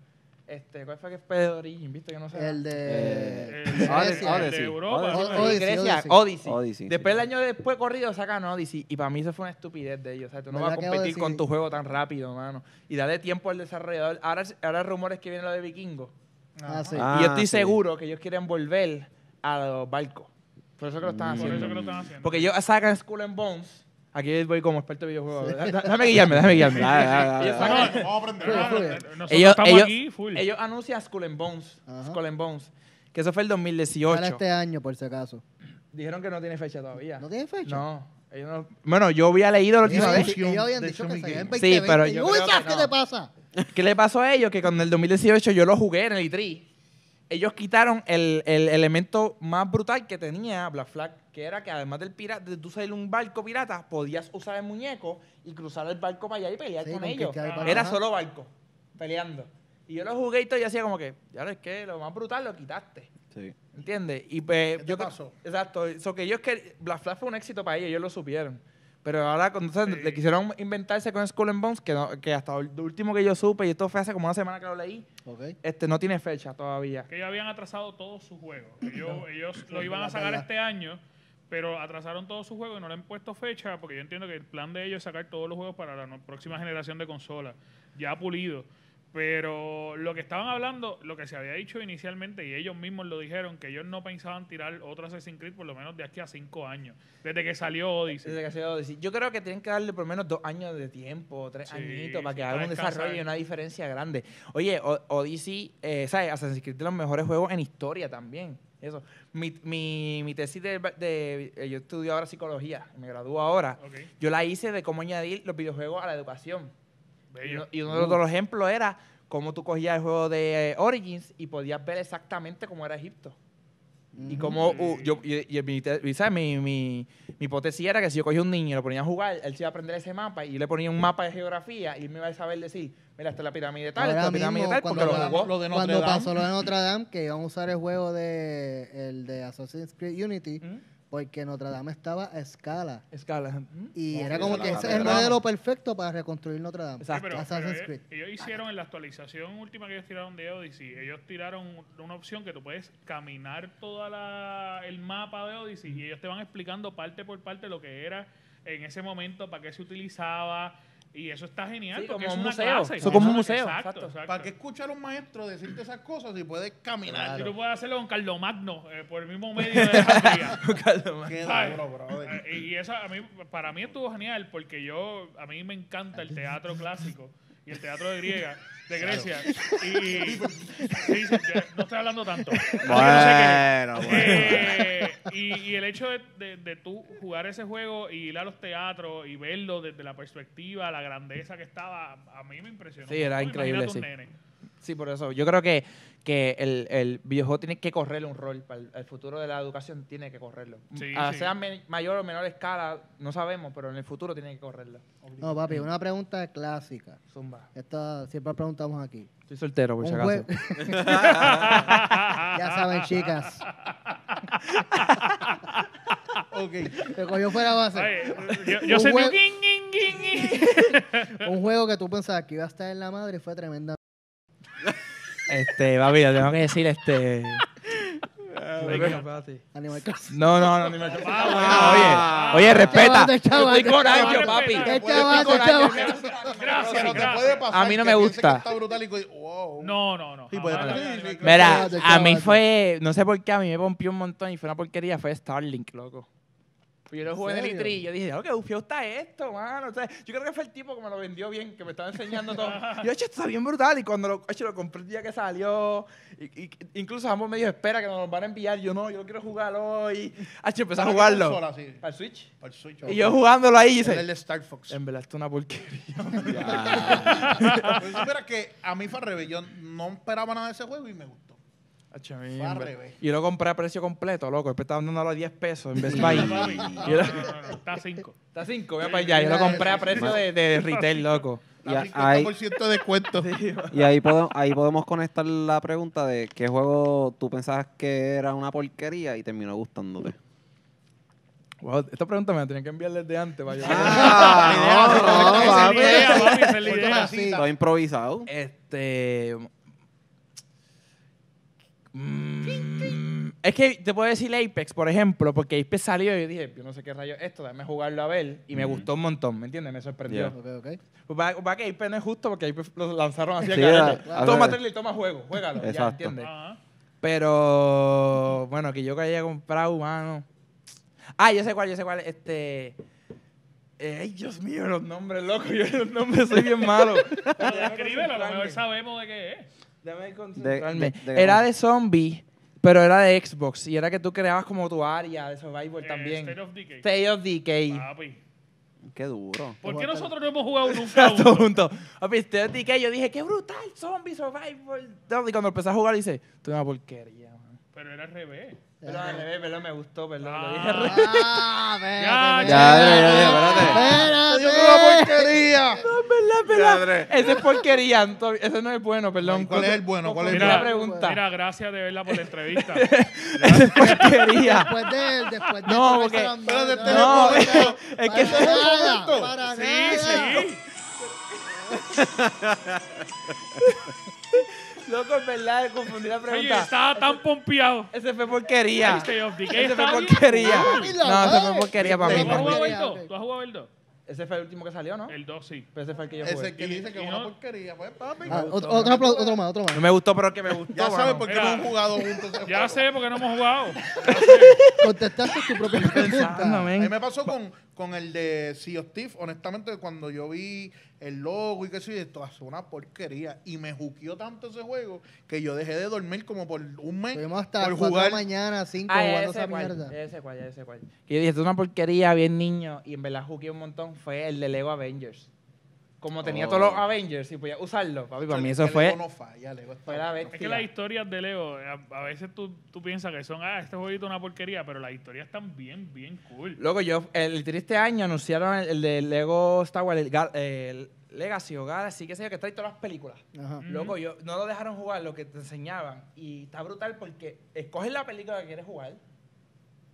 Este, ¿Cuál fue que fue de Origins? ¿Viste? Que no sé. El de... Eh, El, de Odyssey. Europa. Odyssey. ¿no? Odyssey. Grecia, Odyssey. Después sí. el año después corrido sacan Odyssey y para mí eso fue una estupidez de ellos. O sea, tú no vas a ¿Verdad que competir Odyssey- con tu juego tan rápido, mano. Y dale tiempo al desarrollador. Ahora, ahora rumores que viene lo de Vikingo. Ah, sí. Ah, y yo estoy sí. seguro que ellos quieren volver a los barcos. Por eso que lo están Mm. Por haciendo. eso que lo están haciendo. Porque ellos sacan Skull and Bones. Aquí voy como experto de videojuegos. Déjame guiarme, déjame guiarme. Vamos a aprender. Ellos, estamos ellos- aquí full. ellos anuncian Skull and Bones. Ajá. Skull and Bones. Que eso fue el Para 2018. este año, por si acaso. Dijeron que no tiene fecha todavía. ¿No tiene fecha? No. ellos no- Bueno, yo había leído la última vez. ellos habían dicho que salía en Game. 2020. Sí, pero yo Uy, creo que ¿sabes ¿qué te pasa? ¿Qué le pasó a ellos? Que con el 2018 yo lo jugué en el E3. Ellos quitaron el, el elemento más brutal que tenía Black Flag, que era que además del pirata, de tú salir un barco pirata, podías usar el muñeco y cruzar el barco para allá y pelear Sí, con con ellos. Era solo barco, peleando. Y yo lo jugué y todo y hacía como que, ya ves que lo más brutal lo quitaste. Sí. ¿Entiendes? Y pues ¿Qué te yo pasó? Exacto. Eso que ellos que Black Flag fue un éxito para ellos, ellos lo supieron. Pero ahora, cuando entonces, Sí. le quisieron inventarse con Skull and Bones, que, no- que hasta el último que yo supe, y esto fue hace como una semana que lo leí, este no tiene fecha todavía. Que ellos habían atrasado todos sus juegos. Ellos, ellos lo iban a sacar este año, pero atrasaron todos sus juegos y no le han puesto fecha, porque yo entiendo que el plan de ellos es sacar todos los juegos para la no- próxima generación de consolas, ya pulido. Pero lo que estaban hablando, lo que se había dicho inicialmente, y ellos mismos lo dijeron, que ellos no pensaban tirar otro Assassin's Creed por lo menos de aquí a cinco años, desde que salió Odyssey. Desde que se Odyssey. Yo creo que tienen que darle por lo menos dos años de tiempo, tres Sí, añitos, para que haga un desarrollo y una diferencia grande. Oye, O- Odyssey, eh, ¿sabes? Assassin's Creed es de los mejores juegos en historia también. Eso. Mi, mi, mi tesis de, de- eh, Yo estudio ahora psicología, me gradúo ahora. Ok, Yo la hice de cómo añadir los videojuegos a la educación. Y, bello. uno- y uno de los- los ejemplos era cómo tú cogías el juego de eh, Origins y podías ver exactamente cómo era Egipto. Y como uh, yo, y, y mi. Mi, mi, mi hipótesis era que si yo cogía un niño y lo ponía a jugar, él se iba a aprender ese mapa y yo le ponía un mapa de geografía y él me iba a saber decir, mira, esta es la pirámide tal, esta es la pirámide mismo, tal, porque lo- jugó. Lo de Notre cuando Dame. pasó lo de Notre Dame, que iban a usar el juego de, el de Assassin's Creed Unity, ¿Mm? Porque Notre Dame estaba a escala. Escala. ¿Mm? Y No, era como que ese es el modelo perfecto para reconstruir Notre Dame. Exacto. Sí, pero, Assassin's pero Creed. ellos, ellos hicieron en la actualización última que ellos tiraron de Odyssey, ellos tiraron una opción que tú puedes caminar todo el mapa de Odyssey y ellos te van explicando parte por parte lo que era en ese momento, para qué se utilizaba y eso está genial Sí, porque como es un una museo. clase. Eso como un museo, Exacto, exacto. exacto. ¿Para qué escuchar a un maestro decirte esas cosas si puedes caminar? Si tú puedes hacerlo con Carlomagno eh, por el mismo medio de la Qué duro, brother. Eh, y eso a mí, para mí estuvo genial porque yo, a mí me encanta el teatro clásico y el teatro de griega, de Grecia. Y, que no estoy hablando tanto. No sé. Bueno, bueno. Eh, y, y el hecho de, de, de tú jugar ese juego y ir a los teatros y verlo desde la perspectiva, la grandeza que estaba, a mí me impresionó. Sí, era increíble, sí. nene. Sí, por eso. Yo creo que, que el, el videojuego tiene que correrle un rol. Para el, el futuro de la educación tiene que correrlo. Sí, a sí. sea me- mayor o menor escala, no sabemos, pero en el futuro tiene que correrlo. No, papi, una pregunta clásica. Zumba. Esta siempre preguntamos aquí. Estoy soltero, por si acaso. jue- ya saben, chicas. Ok. Te cogió fuera base. Ay, yo, yo Un sé. Un juego que tú pensabas que iba a estar en la madre fue tremenda. Este, papi, yo tengo que decir este. Animal Crossing. No, no, no, ni me Ah, Oye, oye, respeta. Chavate, Yo chavate. estoy con años, Chavate, papi. Qué chavate, chavate. Gracias, te gracias. puede pasar A mí no que me que gusta. está brutal y que, wow. No, no, no. Sí, puede pasar. Mira, a mí fue, no sé por qué, a mí me pompió un montón y fue una porquería, fue Starlink, loco. Pues Yo lo jugué en el serio? E3 y yo dije, oh, qué bufio está esto, mano. O sea, yo creo que fue el tipo que me lo vendió bien, que me estaba enseñando todo. Y yo, "Eche, esto está bien brutal. Y cuando lo, eche, lo compré el día que salió, y, y- incluso ambos me dijo, espera que nos lo van a enviar. Yo no, yo lo quiero jugar hoy. Eche, empecé a ¿Para qué jugarlo. consola, sí? Para el Switch. Para el Switch. Y yo jugándolo ahí el dice, de Star Fox. en verdad, esto es una porquería. Pues supera que a mí fue al revés. Yo no esperaba nada de ese juego y me gustó. A. Y yo lo compré a precio completo, loco. Después estaban dándolo a 10 pesos en Best Buy. No. No, no, no, no, no, Está a cinco. Está 5, voy para allá. Yo lo compré a precio de, de retail, loco. Y a- A ahí, 50% de descuento. y ahí, podemos, ahí podemos conectar la pregunta de qué juego tú pensabas que era una porquería y terminó gustándote. Wow, esta pregunta me la tenían que enviar desde antes. Yo Ah, no, papi, esa es la Por idea. todas así. Mm, es que te puedo decir Apex, por ejemplo, porque Apex salió y yo dije, yo no sé qué rayo es esto, déjame jugarlo a ver. Y me gustó un montón, ¿me entiendes? Me sorprendió. Yeah. Ok, ok. Pues para, para que Apex no es justo porque Apex lo lanzaron así Sí, a- a Toma trailer y toma juego, juégalo, ya. ¿entiendes? Pero, bueno, que yo que haya comprado, mano. Ah, yo sé cuál, yo sé cuál. Este. ay, Dios mío, los nombres, loco. Yo los nombres soy bien malo. Pero Descríbelo, a lo mejor sabemos de qué es. Déjame concentrarme. de- de- era de zombie, pero era de Xbox. Y era que tú creabas como tu área de Survivor Eh, también. State of Decay. State of Decay. Papi. Qué duro. ¿Por qué nosotros no hemos jugado nunca Todo uno? junto. Papi, State of Decay. Yo dije, qué brutal, zombie, Survivor. Y cuando empecé a jugar, dice, tú eres una porquería, man. Pero era al revés. Pero al revés, perdón, me gustó, perdón. Ah. Lo dije al revés. Ah, Ya, espérate, Ya, ya, ya, ya, espérate. ¡Dios, qué una porquería! ¿Verdad, verdad? Ese es porquería. Ese no es bueno, perdón. ¿Cuál es el bueno? ¿Cuál es el bueno? pregunta. Mira, gracias de verdad por la entrevista. Ese es porquería. Después de, después de No, porque- este No, es es que para nada, momento. para sí, nada. sí. Loco, es verdad, confundí la Oye, pregunta. estaba tan pompeado. Ese fue porquería. Ese fue porquería. No, ese fue porquería para ¿Tú mí. has jugado también. el 2? ok. ¿Tú has jugado el 2? Ese fue el último que salió, ¿no? El 2 sí. Pero ese fue el que yo Ese jugué. que dice que es Y una no- porquería. Pues, papi. Ah, otro, otro, apla- otro más, otro más. No me gustó, pero que me gustó. Ya sabes mano. por qué Mira. no hemos jugado juntos. ese Ya juego. sé porque no hemos jugado. Contestaste tu propia Pensando, pregunta. A men. mí me pasó con, con el de Sea of Thieves, honestamente, cuando yo vi el logo y qué sé yo, esto hace una porquería. Y me juqueó tanto ese juego que yo dejé de dormir como por un mes Estuvimos hasta por las 4 de jugar. mañana, 5 Ah, jugando esa sé cuál, mierda. cuál, ya sé cuál. Que yo dije, esto es una porquería, bien niño, y en verdad jugué un montón, fue el de Lego Avengers. Como tenía Oh. todos los Avengers y podía usarlo, papi, para mí eso fue, Lego no falla, Lego fue la. Es que las historias de Lego, a, a veces tú, tú piensas que son, ah, este jueguito es una porquería, pero las historias están bien, bien cool. Luego yo, el triste año anunciaron el, el de Lego Star Wars, el, el Legacy o Galaxy, qué sé yo, que trae todas las películas. Ajá. Loco, yo no lo dejaron jugar lo que te enseñaban. Y está brutal porque escoges la película que quieres jugar.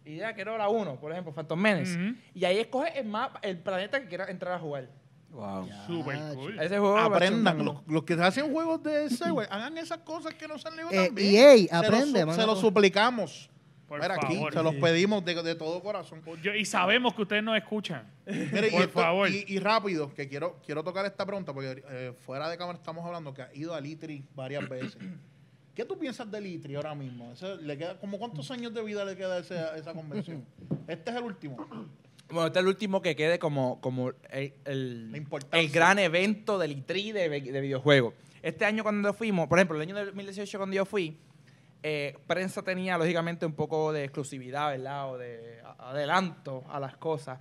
Y ya quiero la 1, por ejemplo, Phantom Menace. Ujú. Y ahí escoges el mapa, el planeta que quieras entrar a jugar. Wow. Super cool. Ese juego Aprendan, lo los, los que hacen juegos de ese, güey, hagan esas cosas que no sean Lego Eh, también. EA, Se lo aprende. Se lo suplicamos. Por Mira, aquí, favor. se los pedimos de, de todo corazón. Yo- y sabemos que ustedes nos escuchan. Mire, y, Por esto- favor. y- y rápido, que quiero, quiero tocar esta pregunta, porque eh, fuera de cámara estamos hablando que ha ido a Litri varias veces. ¿Qué tú piensas de Litri ahora mismo? Ese- ¿Le queda, como ¿Cuántos años de vida le queda a ese- a esa convención? Este es el último. Bueno, este es el último que quede como, como el, el- el gran evento del ITRI de, vi- de videojuegos. Este año cuando fuimos, por ejemplo, el año del 2018 cuando yo fui, eh, prensa tenía lógicamente un poco de exclusividad, ¿verdad? O de adelanto a las cosas.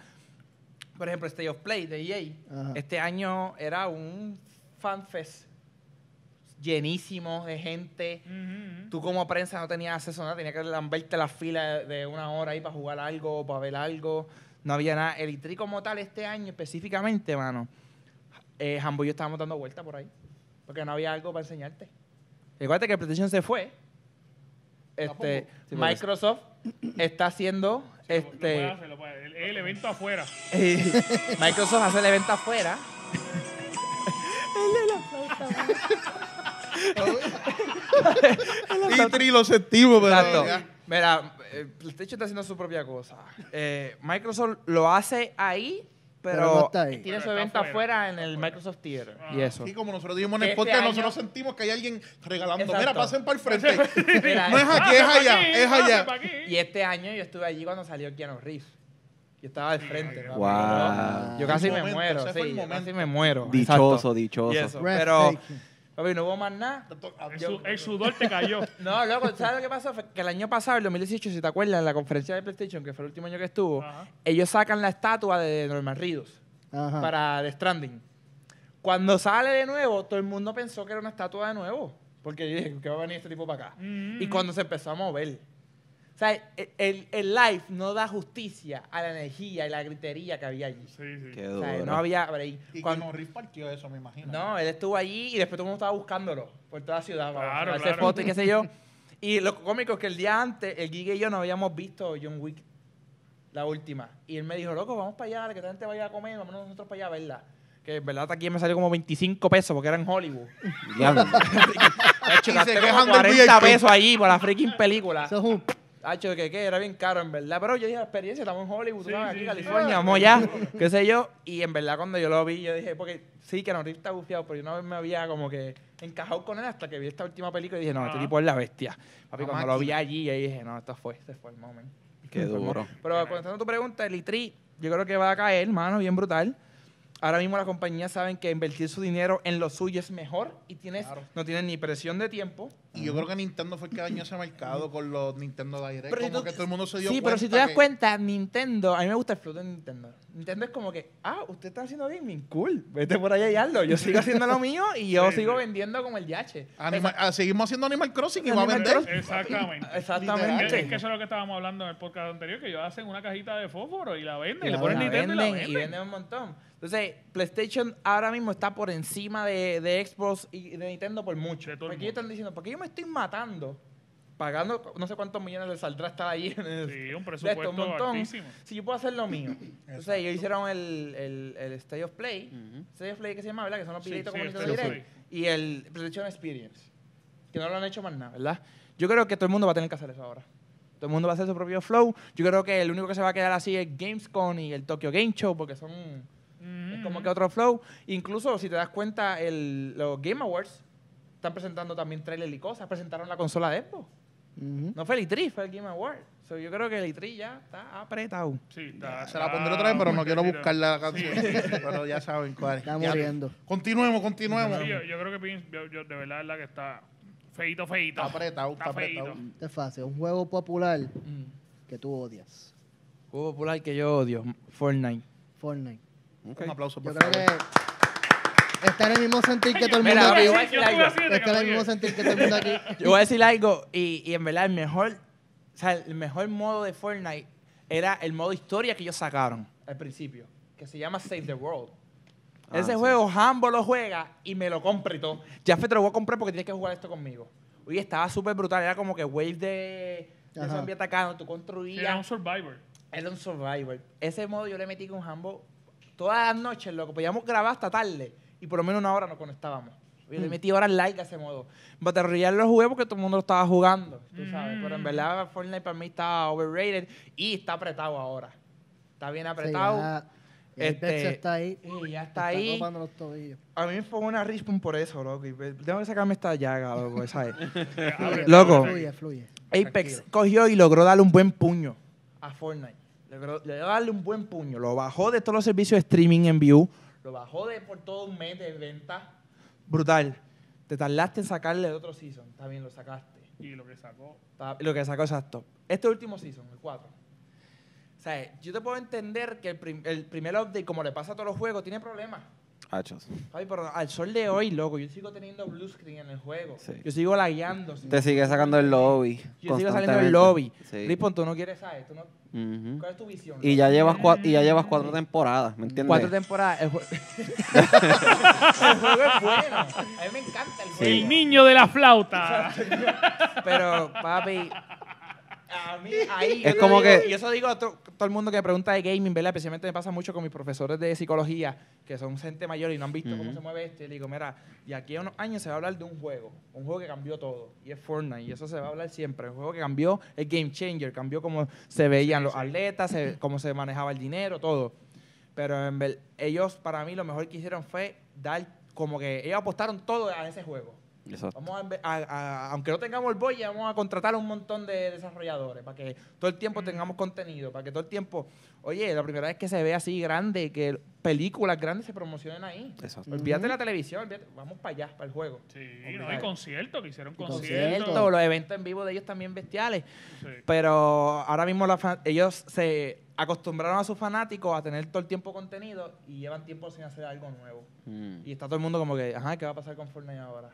Por ejemplo, State of Play de EA. Ajá. Este año era un fanfest llenísimo de gente. Tú como prensa no tenías acceso a nada, tenías que lamberte la fila de una hora ahí para jugar algo, para ver algo. No había nada. El ITRI como tal este año específicamente, mano, eh, Jambo y yo estábamos dando vueltas por ahí. Porque no había algo para enseñarte. Recuerda que el PlayStation se fue. Este, Sí, porque- Microsoft está haciendo Lo puede este hacer, lo puede hacer. El, el evento afuera. Microsoft hace el evento afuera. Litri lo sentimos, pero Exacto. ya. Mira, eh, PlayStation está haciendo su propia cosa. Eh, Microsoft lo hace ahí, pero, Pero no está ahí. tiene Pero su está evento afuera. afuera en el Microsoft Theater y Ah. eso. Y como nosotros dijimos en el Este podcast, año- nosotros sentimos que hay alguien regalando. Exacto. Mira, pasen para el frente. Mira, no es aquí, es allá, es allá. Y este año yo estuve allí cuando salió Keanu Reeves. Yo estaba al frente. papi. Wow. Yo casi El me momento, muero, ese fue el sí, yo momento. casi me muero. Dichoso, Exacto. dichoso. Y eso, pero. Papi, no hubo más nada. El, su- el sudor te cayó. No, loco, ¿sabes lo que pasó? Fue que el año pasado, el 2018, si te acuerdas, en la conferencia de PlayStation, que fue el último año que estuvo, Ajá. ellos sacan la estatua de Norman Reedus Ajá. para The Stranding. Cuando sale de nuevo, todo el mundo pensó que era una estatua de nuevo. Porque yo dije, ¿qué va a venir este tipo para acá? Mm. Y cuando se empezó a mover. O sea, el, el, live no da justicia a la energía y la gritería que había allí. Sí, sí. Qué O sea, no había break. Y Cuando- Norris partió eso, me imagino. no, él estuvo allí y después todo el mundo estaba buscándolo por toda la ciudad para Claro, hacer claro. fotos y qué sé yo. Y lo cómico es que el día antes, el Giga y yo no habíamos visto John Wick, la última. Y él me dijo, loco, vamos para allá, que la gente vaya a comer, vamos nosotros para allá a verla. Que en verdad aquí me salió como 25 pesos porque era en Hollywood. Diablo. De hecho, Y gasté se como quejan del 40 VIP. pesos allí por la freaking película. Eso es un... Hacho, que qué, era bien caro, en verdad. Pero yo dije, la experiencia, estamos en Hollywood, Sí, sabes, sí, aquí sí. California, vamos allá, qué sé yo. Y en verdad, cuando yo lo vi, yo dije, porque sí, que Norris está bufiado, pero yo una vez me había como que encajado con él hasta que vi esta última película y dije, no, este Ajá. tipo es la bestia. Papi, La cuando lo vi allí, yo dije, no, esto fue, este fue el momento. Qué duro. Pero contestando tu pregunta, el E3, yo creo que va a caer, hermano, bien brutal. Ahora mismo las compañías saben que invertir su dinero en lo suyo es mejor y tienes, Claro. no tienes ni presión de tiempo. Y yo creo que Nintendo fue el que dañó ese mercado con los Nintendo Direct. si como tú- que todo el mundo se dio sí, cuenta pero si te das que- cuenta, Nintendo, a mí me gusta el flow de Nintendo. Nintendo es como que, ah, usted está haciendo gaming, cool, vete por allá y hazlo. Yo sigo haciendo lo mío y yo Sí, sigo sí. vendiendo como el yache. Anima- ah, seguimos haciendo Animal Crossing y va a vender. Exactamente. Exactamente. Es, es que eso es lo que estábamos hablando en el podcast anterior, que ellos hacen una cajita de fósforo y la venden, Y y le ponen La Nintendo y la venden venden. y venden un montón. Entonces, PlayStation ahora mismo está por encima de, de Xbox y de Nintendo por mucho. De todo Porque ellos están diciendo, porque yo me estoy matando pagando no sé cuántos millones les saldrá estar ahí en el, Sí, un de presupuesto esto, un montón. altísimo. Si yo puedo hacer lo mío. Entonces, ellos hicieron el, el, el State of Play. Ujú. State of Play que se llama, ¿verdad? Que son los Sí, videitos sí, Direct. Y el PlayStation Experience. Que no lo han hecho más nada, ¿verdad? Yo creo que todo el mundo va a tener que hacer eso ahora. Todo el mundo va a hacer su propio flow. Yo creo que el único que se va a quedar así es Gamescom y el Tokyo Game Show, porque son es como que otro flow. Incluso, si te das cuenta, el, los Game Awards están presentando también trailers y cosas. Presentaron la consola de Xbox. No fue el E3, fue el Game Award. So, yo creo que el E3 ya está apretado. Sí, está- Se la pondré otra vez, pero no quiero buscar la canción. Pero ya saben cuál. Está Ya- muriendo. Continuemos, continuemos. Sí, yo, yo creo que yo, yo de verdad es la que está feito, feito. Está apretado, está Está apretado. Es fácil. Un juego popular Mm. que tú odias. Juego popular que yo odio, Fortnite. Fortnite. Un aplauso, por Yo creo favor. que está en el mismo sentir que todo el mundo Mira, aquí. yo voy a decir algo. Está en el mismo sentir que todo el mundo aquí. Yo voy a decir algo, y, y en verdad el mejor, o sea, el mejor modo de Fortnite era el modo historia que ellos sacaron al principio, que se llama Save the World. Ah, Ese sí. juego Hambo lo juega y me lo compra y todo. Ya te lo voy a comprar porque tienes que jugar esto conmigo. Oye, estaba súper brutal, era como que wave de, de zombie atacando, tú construías. Era un survivor. Era un Survivor. Ese modo yo le metí con Hambo todas las noches, loco. Podíamos grabar hasta tarde y por lo menos una hora nos conectábamos. Yo Mm. le metí horas like a ese modo. Battle Royale lo jugué porque todo el mundo lo estaba jugando, tú sabes. Mm. Pero en verdad Fortnite para mí está overrated y está apretado ahora. Está bien Sí, apretado. ya- ya Este, está ahí. y ya está ahí. topando los tobillos. A mí me fue una respawn por eso, loco. y Tengo que sacarme esta llaga, loco, ¿sabes? Abre- Loco. Fluye, fluye. Apex cogió y logró darle un buen puño a Fortnite. Logró, le dio darle un buen puño. Lo bajó de todos los servicios de streaming en view. Lo bajó de por todo un mes de venta. Brutal. Te tardaste en sacarle de otro season. Bien, lo sacaste. Y lo que sacó. Lo que sacó exacto. Este último season, el 4. O sea, yo te puedo entender que el, prim- el primer update, como le pasa a todos los juegos, tiene problemas. Hachos. Ay, pero al sol de hoy, loco, yo sigo teniendo blue screen en el juego. Sí. Yo sigo lagueando. Te sigue sacando el lobby. Yo sigo saliendo del lobby. Sí. Rippon, tú no quieres, ¿sabes? Tú no, Ujú. ¿Cuál es tu visión? Y ya llevas y ya llevas cuatro temporadas, ¿me entiendes? Cuatro temporadas. El, jue- el juego es bueno. A mí me encanta el juego. El niño de la flauta. Pero, papi, a mí ahí. Es yo como digo- que- Y eso digo a to- todo el mundo que me pregunta de gaming, ¿verdad? Especialmente me pasa mucho con mis profesores de psicología, que son gente mayor y no han visto cómo se mueve esto. Y le digo, mira, y aquí a unos años se va a hablar de un juego. Un juego que cambió todo. Y es Fortnite. Y eso se va a hablar siempre. Un juego que cambió el game changer. Cambió cómo se veían los atletas, se- cómo se manejaba el dinero, todo. Pero en ver- ellos, para mí, lo mejor que hicieron fue dar como que ellos apostaron todo a ese juego. Vamos a, a- a- aunque no tengamos el boy, vamos a contratar a un montón de desarrolladores para que todo el tiempo tengamos contenido, para que todo el tiempo, oye, la primera vez que se ve así grande, que películas grandes se promocionen ahí. Exacto. Olvídate de la televisión, olvídate- vamos para allá, para el juego. Sí, no, y conciertos, que hicieron conciertos. conciertos. Cierto, los eventos en vivo de ellos también bestiales. Sí. Pero ahora mismo la ellos se acostumbraron a sus fanáticos a tener todo el tiempo contenido y llevan tiempo sin hacer algo nuevo. Mm. Y está todo el mundo como que, ajá, ¿qué va a pasar con Fortnite ahora?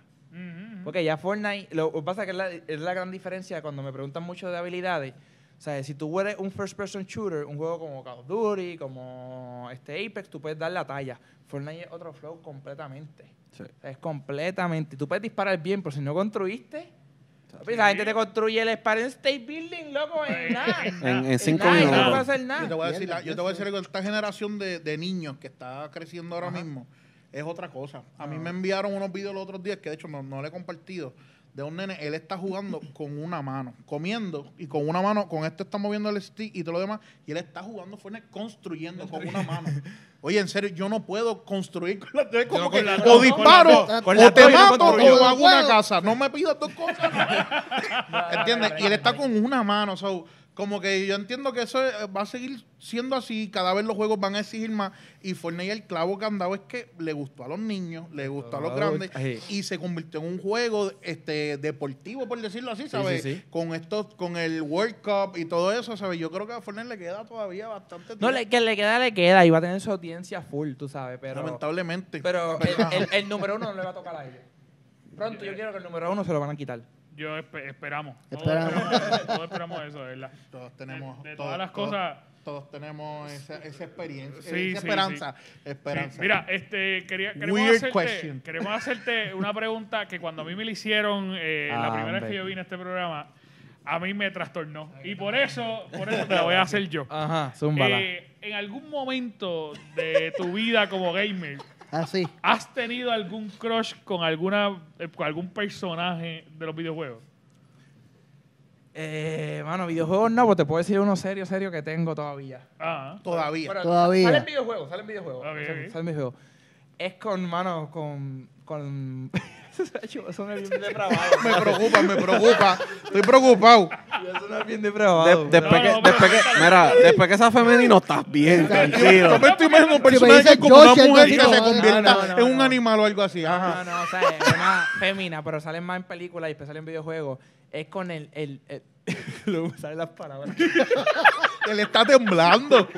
Porque ya Fortnite, lo que pasa es que es la, es la gran diferencia cuando me preguntan mucho de habilidades. O sea, si tú eres un first person shooter, un juego como Call of Duty, como este Apex, tú puedes dar la talla. Fortnite es otro flow completamente. Sí. O sea, es completamente. Tú puedes disparar bien, pero si no construiste, la gente te construye el Empire State Building, loco, en En- nada. en En, en cinco nada, y minutos. No hacer Yo te nada. voy a decir, la- yo te voy a eso. decir algo, esta generación de, de niños que está creciendo ahora mismo es otra cosa. A mí me enviaron unos videos los otros días que de hecho no, no le he compartido de un nene, él está jugando con una mano, comiendo y con una mano, con esto está moviendo el stick y todo lo demás, y él está jugando Fortnite construyendo con una mano. Oye, en serio, yo no puedo construir con dos, como No, que o disparo, o te no mato, construyo. o hago una casa. No me pidas dos cosas. ¿Entiendes? Y él está con una mano. so, como que yo entiendo que eso eh, va a seguir siendo así, cada vez los juegos van a exigir más y Fortnite el clavo que han dado es que le gustó a los niños, le gustó a los grandes y se convirtió en un juego este deportivo por decirlo así, ¿sabes? sí, sí. Con esto con el World Cup y todo eso, ¿sabes? Yo creo que a Fortnite le queda todavía bastante No, le, que le queda, le queda. Y va a tener su audiencia full, tú sabes. Pero, lamentablemente. pero el, el- el número uno no le va a tocar a ellos. Pronto yo quiero que el número uno se lo van a quitar. Yo espe- esperamos. Todos Esperamos. esperamos. Todos esperamos eso, de ¿verdad? todos tenemos de todos- todas las todos- cosas- todos tenemos esa, esa experiencia, Sí, esa sí, esperanza, Sí, esperanza. Mira, este, quería, queremos, Weird hacerte, question. queremos hacerte una pregunta que cuando a mí me la hicieron eh, la Ah, primera vez hombre. que yo vine a este programa, a mí me trastornó. Y por eso, por eso te la voy a hacer yo. Ajá, zúmbala. Eh, en algún momento de tu vida como gamer, Así. ¿has tenido algún crush con alguna eh, con algún personaje de los videojuegos? Eh, mano, videojuegos no, pues te puedo decir uno serio, serio que tengo todavía. Ah, todavía. Pero Todavía. Salen videojuegos, salen videojuegos. Ok, salen- ok. salen videojuegos. Es con, mano, con. con. Bien depravado. me preocupa, me preocupa. Estoy preocupado. Suena bien depravado. De- después, No, no, que, después que, mira, después que sea femenino, estás bien, tranquilo. Yo me estoy imaginando un personaje como una mujer que no, se no, convierta no, no, en un no. animal o algo así. Ajá. No, no, o sea, es más femina, pero salen más en películas y especial en videojuegos. Es con el. el, el luego me salen las palabras. Él está temblando.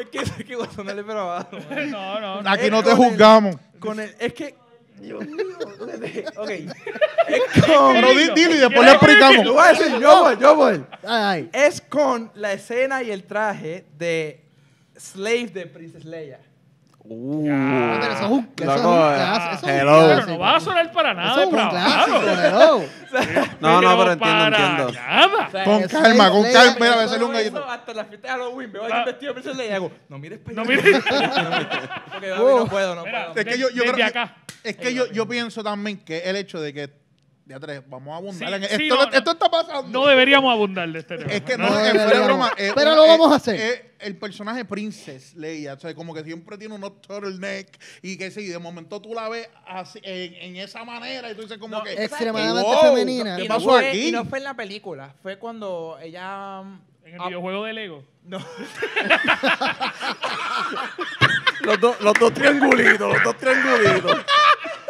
es que es que a sonarle depravado. man. no, no, no. Aquí Es no te con el- juzgamos. Con el. Es que. Dios mío, ok. Es con. Pero di- dilo y después le Lo explicamos. voy a decir, yo voy, yo voy. Ay, ay. Es con la escena y el traje de Slave de Princess Leia. Uh, pero eso es un, eso es loco, un clásico, eso es un hello. Pero clásico. no va a sonar para Eso nada es un clásico, depravado. hello. No, no, pero entiendo, entiendo. Nada. O sea, Con es- calma, con calma. Mira, a un gallito. hasta la fiesta de Halloween veo a Ah. alguien vestido de Princess Leia y hago, no mires para No mires. Porque no puedo, no Mira, puedo. Es que yo, creo acá. Es que yo, yo pienso también que el hecho de que. Ya tres, vamos a abundar. Sí, en- sí, esto, no, esto está pasando. No deberíamos abundar de este tema. Es que No no, es broma. es Pero lo es- vamos a hacer. es el personaje Princess Leia, o sea, como que siempre tiene unos turtleneck y que sí, de momento tú la ves así, en, en esa manera y tú dices como No, que Extremadamente wow, femenina. ¿Qué Y no, pasó fue, aquí? y no fue en la película, fue cuando ella... En el ah, videojuego de Lego. no. Los, dos- los dos triangulitos, los dos triangulitos.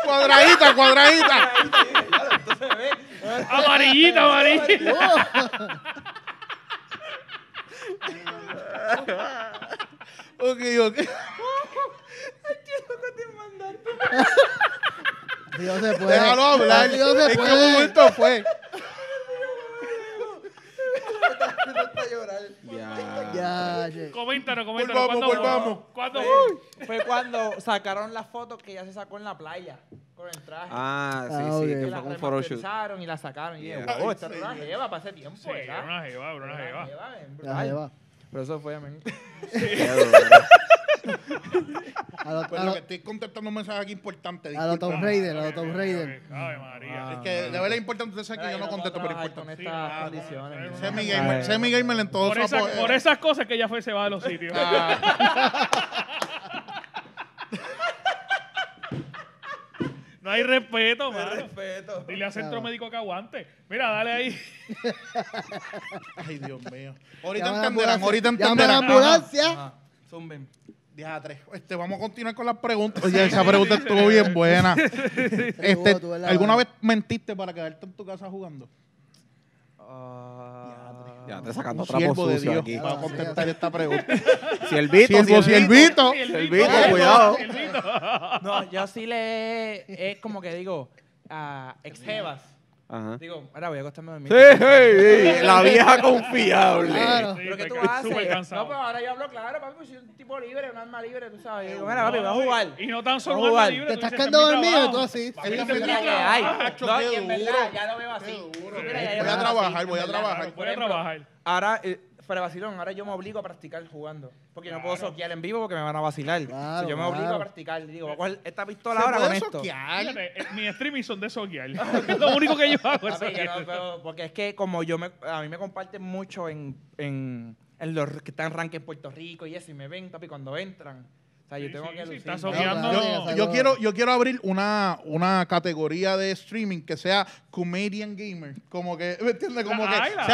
Cuadradita, cuadradita. Amarillita, amarillita. ok, ok. Dios se puede. Déjalo hablar. Dios se un puede. momento fue. Ya. Ya, ya. Coméntanos, coméntanos. Volvamos, ¿Cuándo, volvamos. ¿cuándo fue cuando sacaron las fotos que ella se sacó en la playa con el traje. Ah, sí, Ah, sí, ok. que que fue la con un photoshoot. remasterizaron y la sacaron. Y dije, Yeah. wow, esta era una jeva para ese tiempo, Sí, ¿verdad? era una jeva, era una Era jeva. jeva, en La brutal. jeva. Pero eso fue a mí. Qué duro. A los Pues a lo los- que estoy contestando un mensaje aquí importante. a los disculpa. Tomb Raider, a los Ok, Tomb Raider. Ave María. Es que de verdad es importante. Usted sabe que yo no contesto, pero Con importante. estas Sí, condiciones. no, no, no, gamer, sé mi gamer en todo Por, su esa- apoyo. por esas cosas que ella fue se va de los sitios. Ah, No hay respeto, mano. respeto. Dile a centro Claro. médico que aguante. Mira, dale ahí. Ay, Dios mío. Ahorita entenderán, ahorita ambulancia. Llama a la entenderán. ambulancia. Ajá. Zumben. Diatre, este, vamos a continuar con las preguntas. Oye, esa pregunta estuvo bien buena. Este. ¿Alguna vez mentiste para quedarte en tu casa jugando? Ah, Ya te sacando Un trapo siervo de sucio Dios aquí. para contestar esta pregunta. Siervito, Siervo, siervito. Siervito, cuidado. No, yo sí le es como que digo a ex jevas. Ajá. Digo, ahora voy a acostarme a dormir. Sí, sí, sí, la vieja confiable. Claro. ¿Pero qué Sí, tú haces? súper cansado. No, pero ahora yo hablo claro, papi, pues soy un tipo libre, un alma libre, tú sabes. Digo, mira, papi, voy a jugar. Y no tan solo alma jugar. libre. Te estás quedando "Este es mi dormido y tú trabajo". así. Es mi que hay. No, y en verdad, ya lo veo así. Voy a trabajar, voy a trabajar. Voy a trabajar. Ahora, eh, fuera vacilón, ahora yo me obligo a practicar jugando. Porque no puedo soquear en vivo porque me van a vacilar. Claro, So, yo me obligo claro. a practicar. Digo, voy a coger esta pistola ¿Se ahora con esto. soquear? Fíjate, eh, mis streaming son de soquear. Lo único que yo hago es Papi, yo no soquear. puedo- porque es que como yo me, a mí me comparten mucho en, en, en los que están en ranking en Puerto Rico y eso, y me ven, papi, cuando entran, O sea, yo tengo sí, que sí, lucir. estás Yo, quiero, yo quiero abrir una, una categoría de streaming que sea comedian gamer. Como que, ¿me entiendes? Como La que la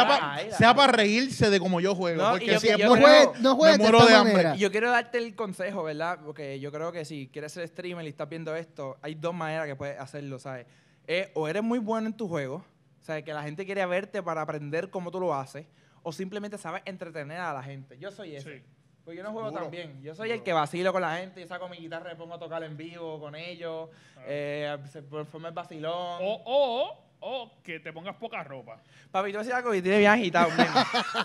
sea para la reírse de cómo yo juego. No, y porque yo- si yo es creo- No juegues, no juegues me de muero esta de hambre. manera. Y yo quiero darte el consejo, ¿verdad? Porque yo creo que si quieres ser streamer y estás viendo esto, hay dos maneras que puedes hacerlo, ¿sabes? Eh, o eres muy bueno en tu juego, ¿sabes? Que la gente quiere verte para aprender cómo tú lo haces, o simplemente sabes entretener a la gente. Yo soy ese. Sí. Pues yo no juego tan bien. Yo soy el que vacilo con la gente, yo saco mi guitarra y me pongo a tocar en vivo con ellos, eh, se forma el vacilón. O, o, o que te pongas poca ropa. Papi, tú decir algo que tiene bien agitado.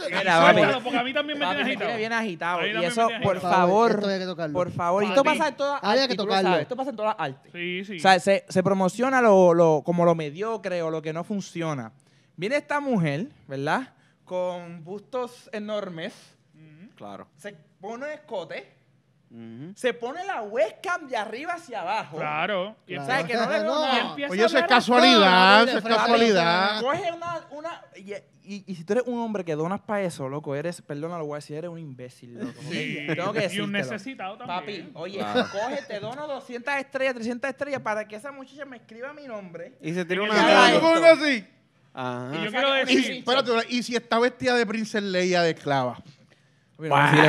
Mira, Suéltalo, porque a mí también me Papi, tiene me agitado. tiene bien agitado. A mí Y también me eso, tiene por agitado. favor, Esto hay que tocarlo. por favor. Y esto pasa en todas las Había artes, que y tú lo tocarlo. sabes, Esto pasa en todas las artes. Sí, sí. O sea, se, se promociona lo, lo- como lo mediocre o lo que no funciona. Viene esta mujer, ¿verdad? Con bustos enormes. Claro. se pone un escote, se pone la webcam de arriba hacia abajo. Claro. Y Claro. O sea, que no le veo No. Oye, a eso es casualidad, eso es casualidad. Coge una... una y, y- y si tú eres un hombre que donas para eso, loco, eres, perdona, lo voy a decir, eres un imbécil, loco. Sí. Tengo que y un necesitado también. Papi, oye, Claro. coge, te dono 200 estrellas, 300 estrellas para que esa muchacha me escriba mi nombre. Y se tira una Y haga yo esto. pongo así. Ajá. Y yo quiero Y, decir, espérate, y si está vestida de princesa Leia de esclava. No vacile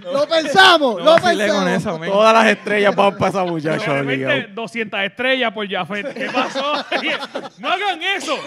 con. Lo pensamos, No lo vacile con pensamos. eso, men. Todas las estrellas van para esa de muchacha repente obligado. 200 estrellas por Jafet. ¿Qué pasó? no hagan eso.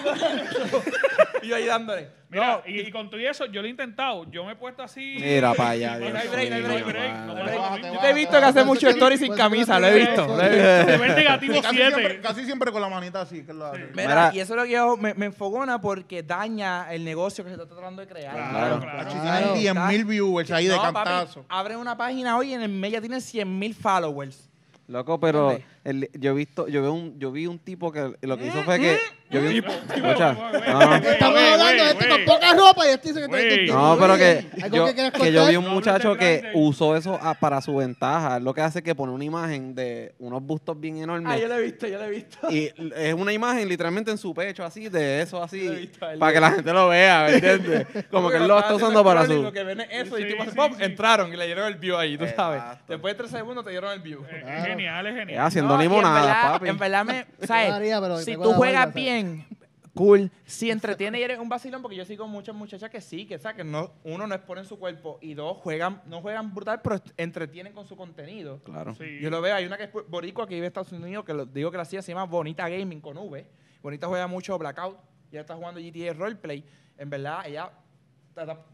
Y yo ahí dándole. Mira, y, y con todo eso, yo lo he intentado. Yo me he puesto así. Mira para allá, no hay break, no hay break, no Yo te he visto que hace mucho story sin camisa, lo he visto. Nivel negativo Casi siempre, 7. casi siempre con la manita así. Que lo hace. Mira, y eso es lo que yo me, enfogona porque daña el negocio que se está tratando de crear. Claro, Claro. tienen 10.000 viewers ahí de No, cantazo. abren una página hoy y en el mes ya tienen 100.000 followers. Loco, pero. El- yo he visto, yo vi un, yo vi un tipo que lo que hizo fue que yo vi un, Tipo, escucha, tipo, güey, no, no. güey, Estamos hablando de este con poca ropa y este dice que Güey. está No, pero que ¿Algo yo, que quieras que yo vi un muchacho que grande. usó eso a- para su ventaja. Lo que hace es que pone una imagen de unos bustos bien Ah, yo enormes. lo he visto, yo lo he visto. Y es una imagen literalmente en su pecho, así, de eso, Lo he así, visto para que la gente lo vea, ¿me entiendes? Como que él lo está usando para su... Lo que ven es eso y Sí, tipo, sí, pop, sí. entraron y le dieron el view ahí, tú sabes. Exacto. Después de tres segundos te dieron el view. Eh, Es genial, es Eh, genial. haciendo Y limonada, verdad- papi. En verdad, me, ¿sabes? Pero si tú juegas bien, cool. Si entretiene y eres un vacilón, porque yo sigo muchas muchachas que sí, que, ¿sabes? que no, uno no exponen su cuerpo y dos, juegan, no juegan brutal, pero entretienen con su contenido. Claro. Sí. Yo lo veo, hay una que es boricua que vive en Estados Unidos, que lo, digo que la hacía, se llama Bonita Gaming con V. Bonita juega mucho Blackout, ya está jugando GTA Roleplay. En verdad, ella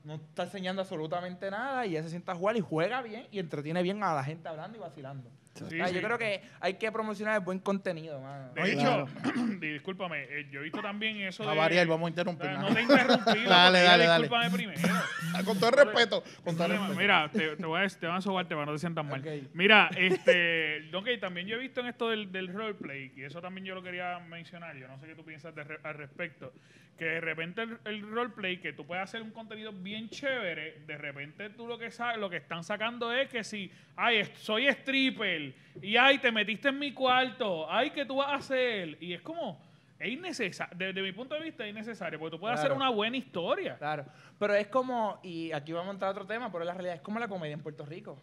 no está enseñando absolutamente nada y ella se sienta a jugar y juega bien y entretiene bien a la gente hablando y vacilando. Sí, sí. Yo creo que hay que promocionar el buen contenido, mano. De Oye, hecho, discúlpame, eh, yo he visto también eso A de... variar, vamos a interrumpir. No, te interrumpí. Dale, dale, dale. Discúlpame primero. Con todo el respeto. Con todo el Mira, respeto. Mira, te, te voy a, te van a sobarte para no te sientas mal. Mira, este, ok, también yo he visto en esto del, del roleplay, y eso también yo lo quería mencionar, yo no sé qué tú piensas de al respecto, que de repente el, el roleplay, que tú puedes hacer un contenido bien chévere, de repente tú lo que sabes, lo que están sacando es que si, ay, soy stripper, y ay, te metiste en mi cuarto, ay, ¿qué tú vas a hacer? Y es como, es innecesario, desde mi punto de vista es innecesario, porque tú puedes hacer Claro. una buena historia. Claro. Pero es como, y aquí vamos a entrar a otro tema, pero la realidad es como la comedia en Puerto Rico.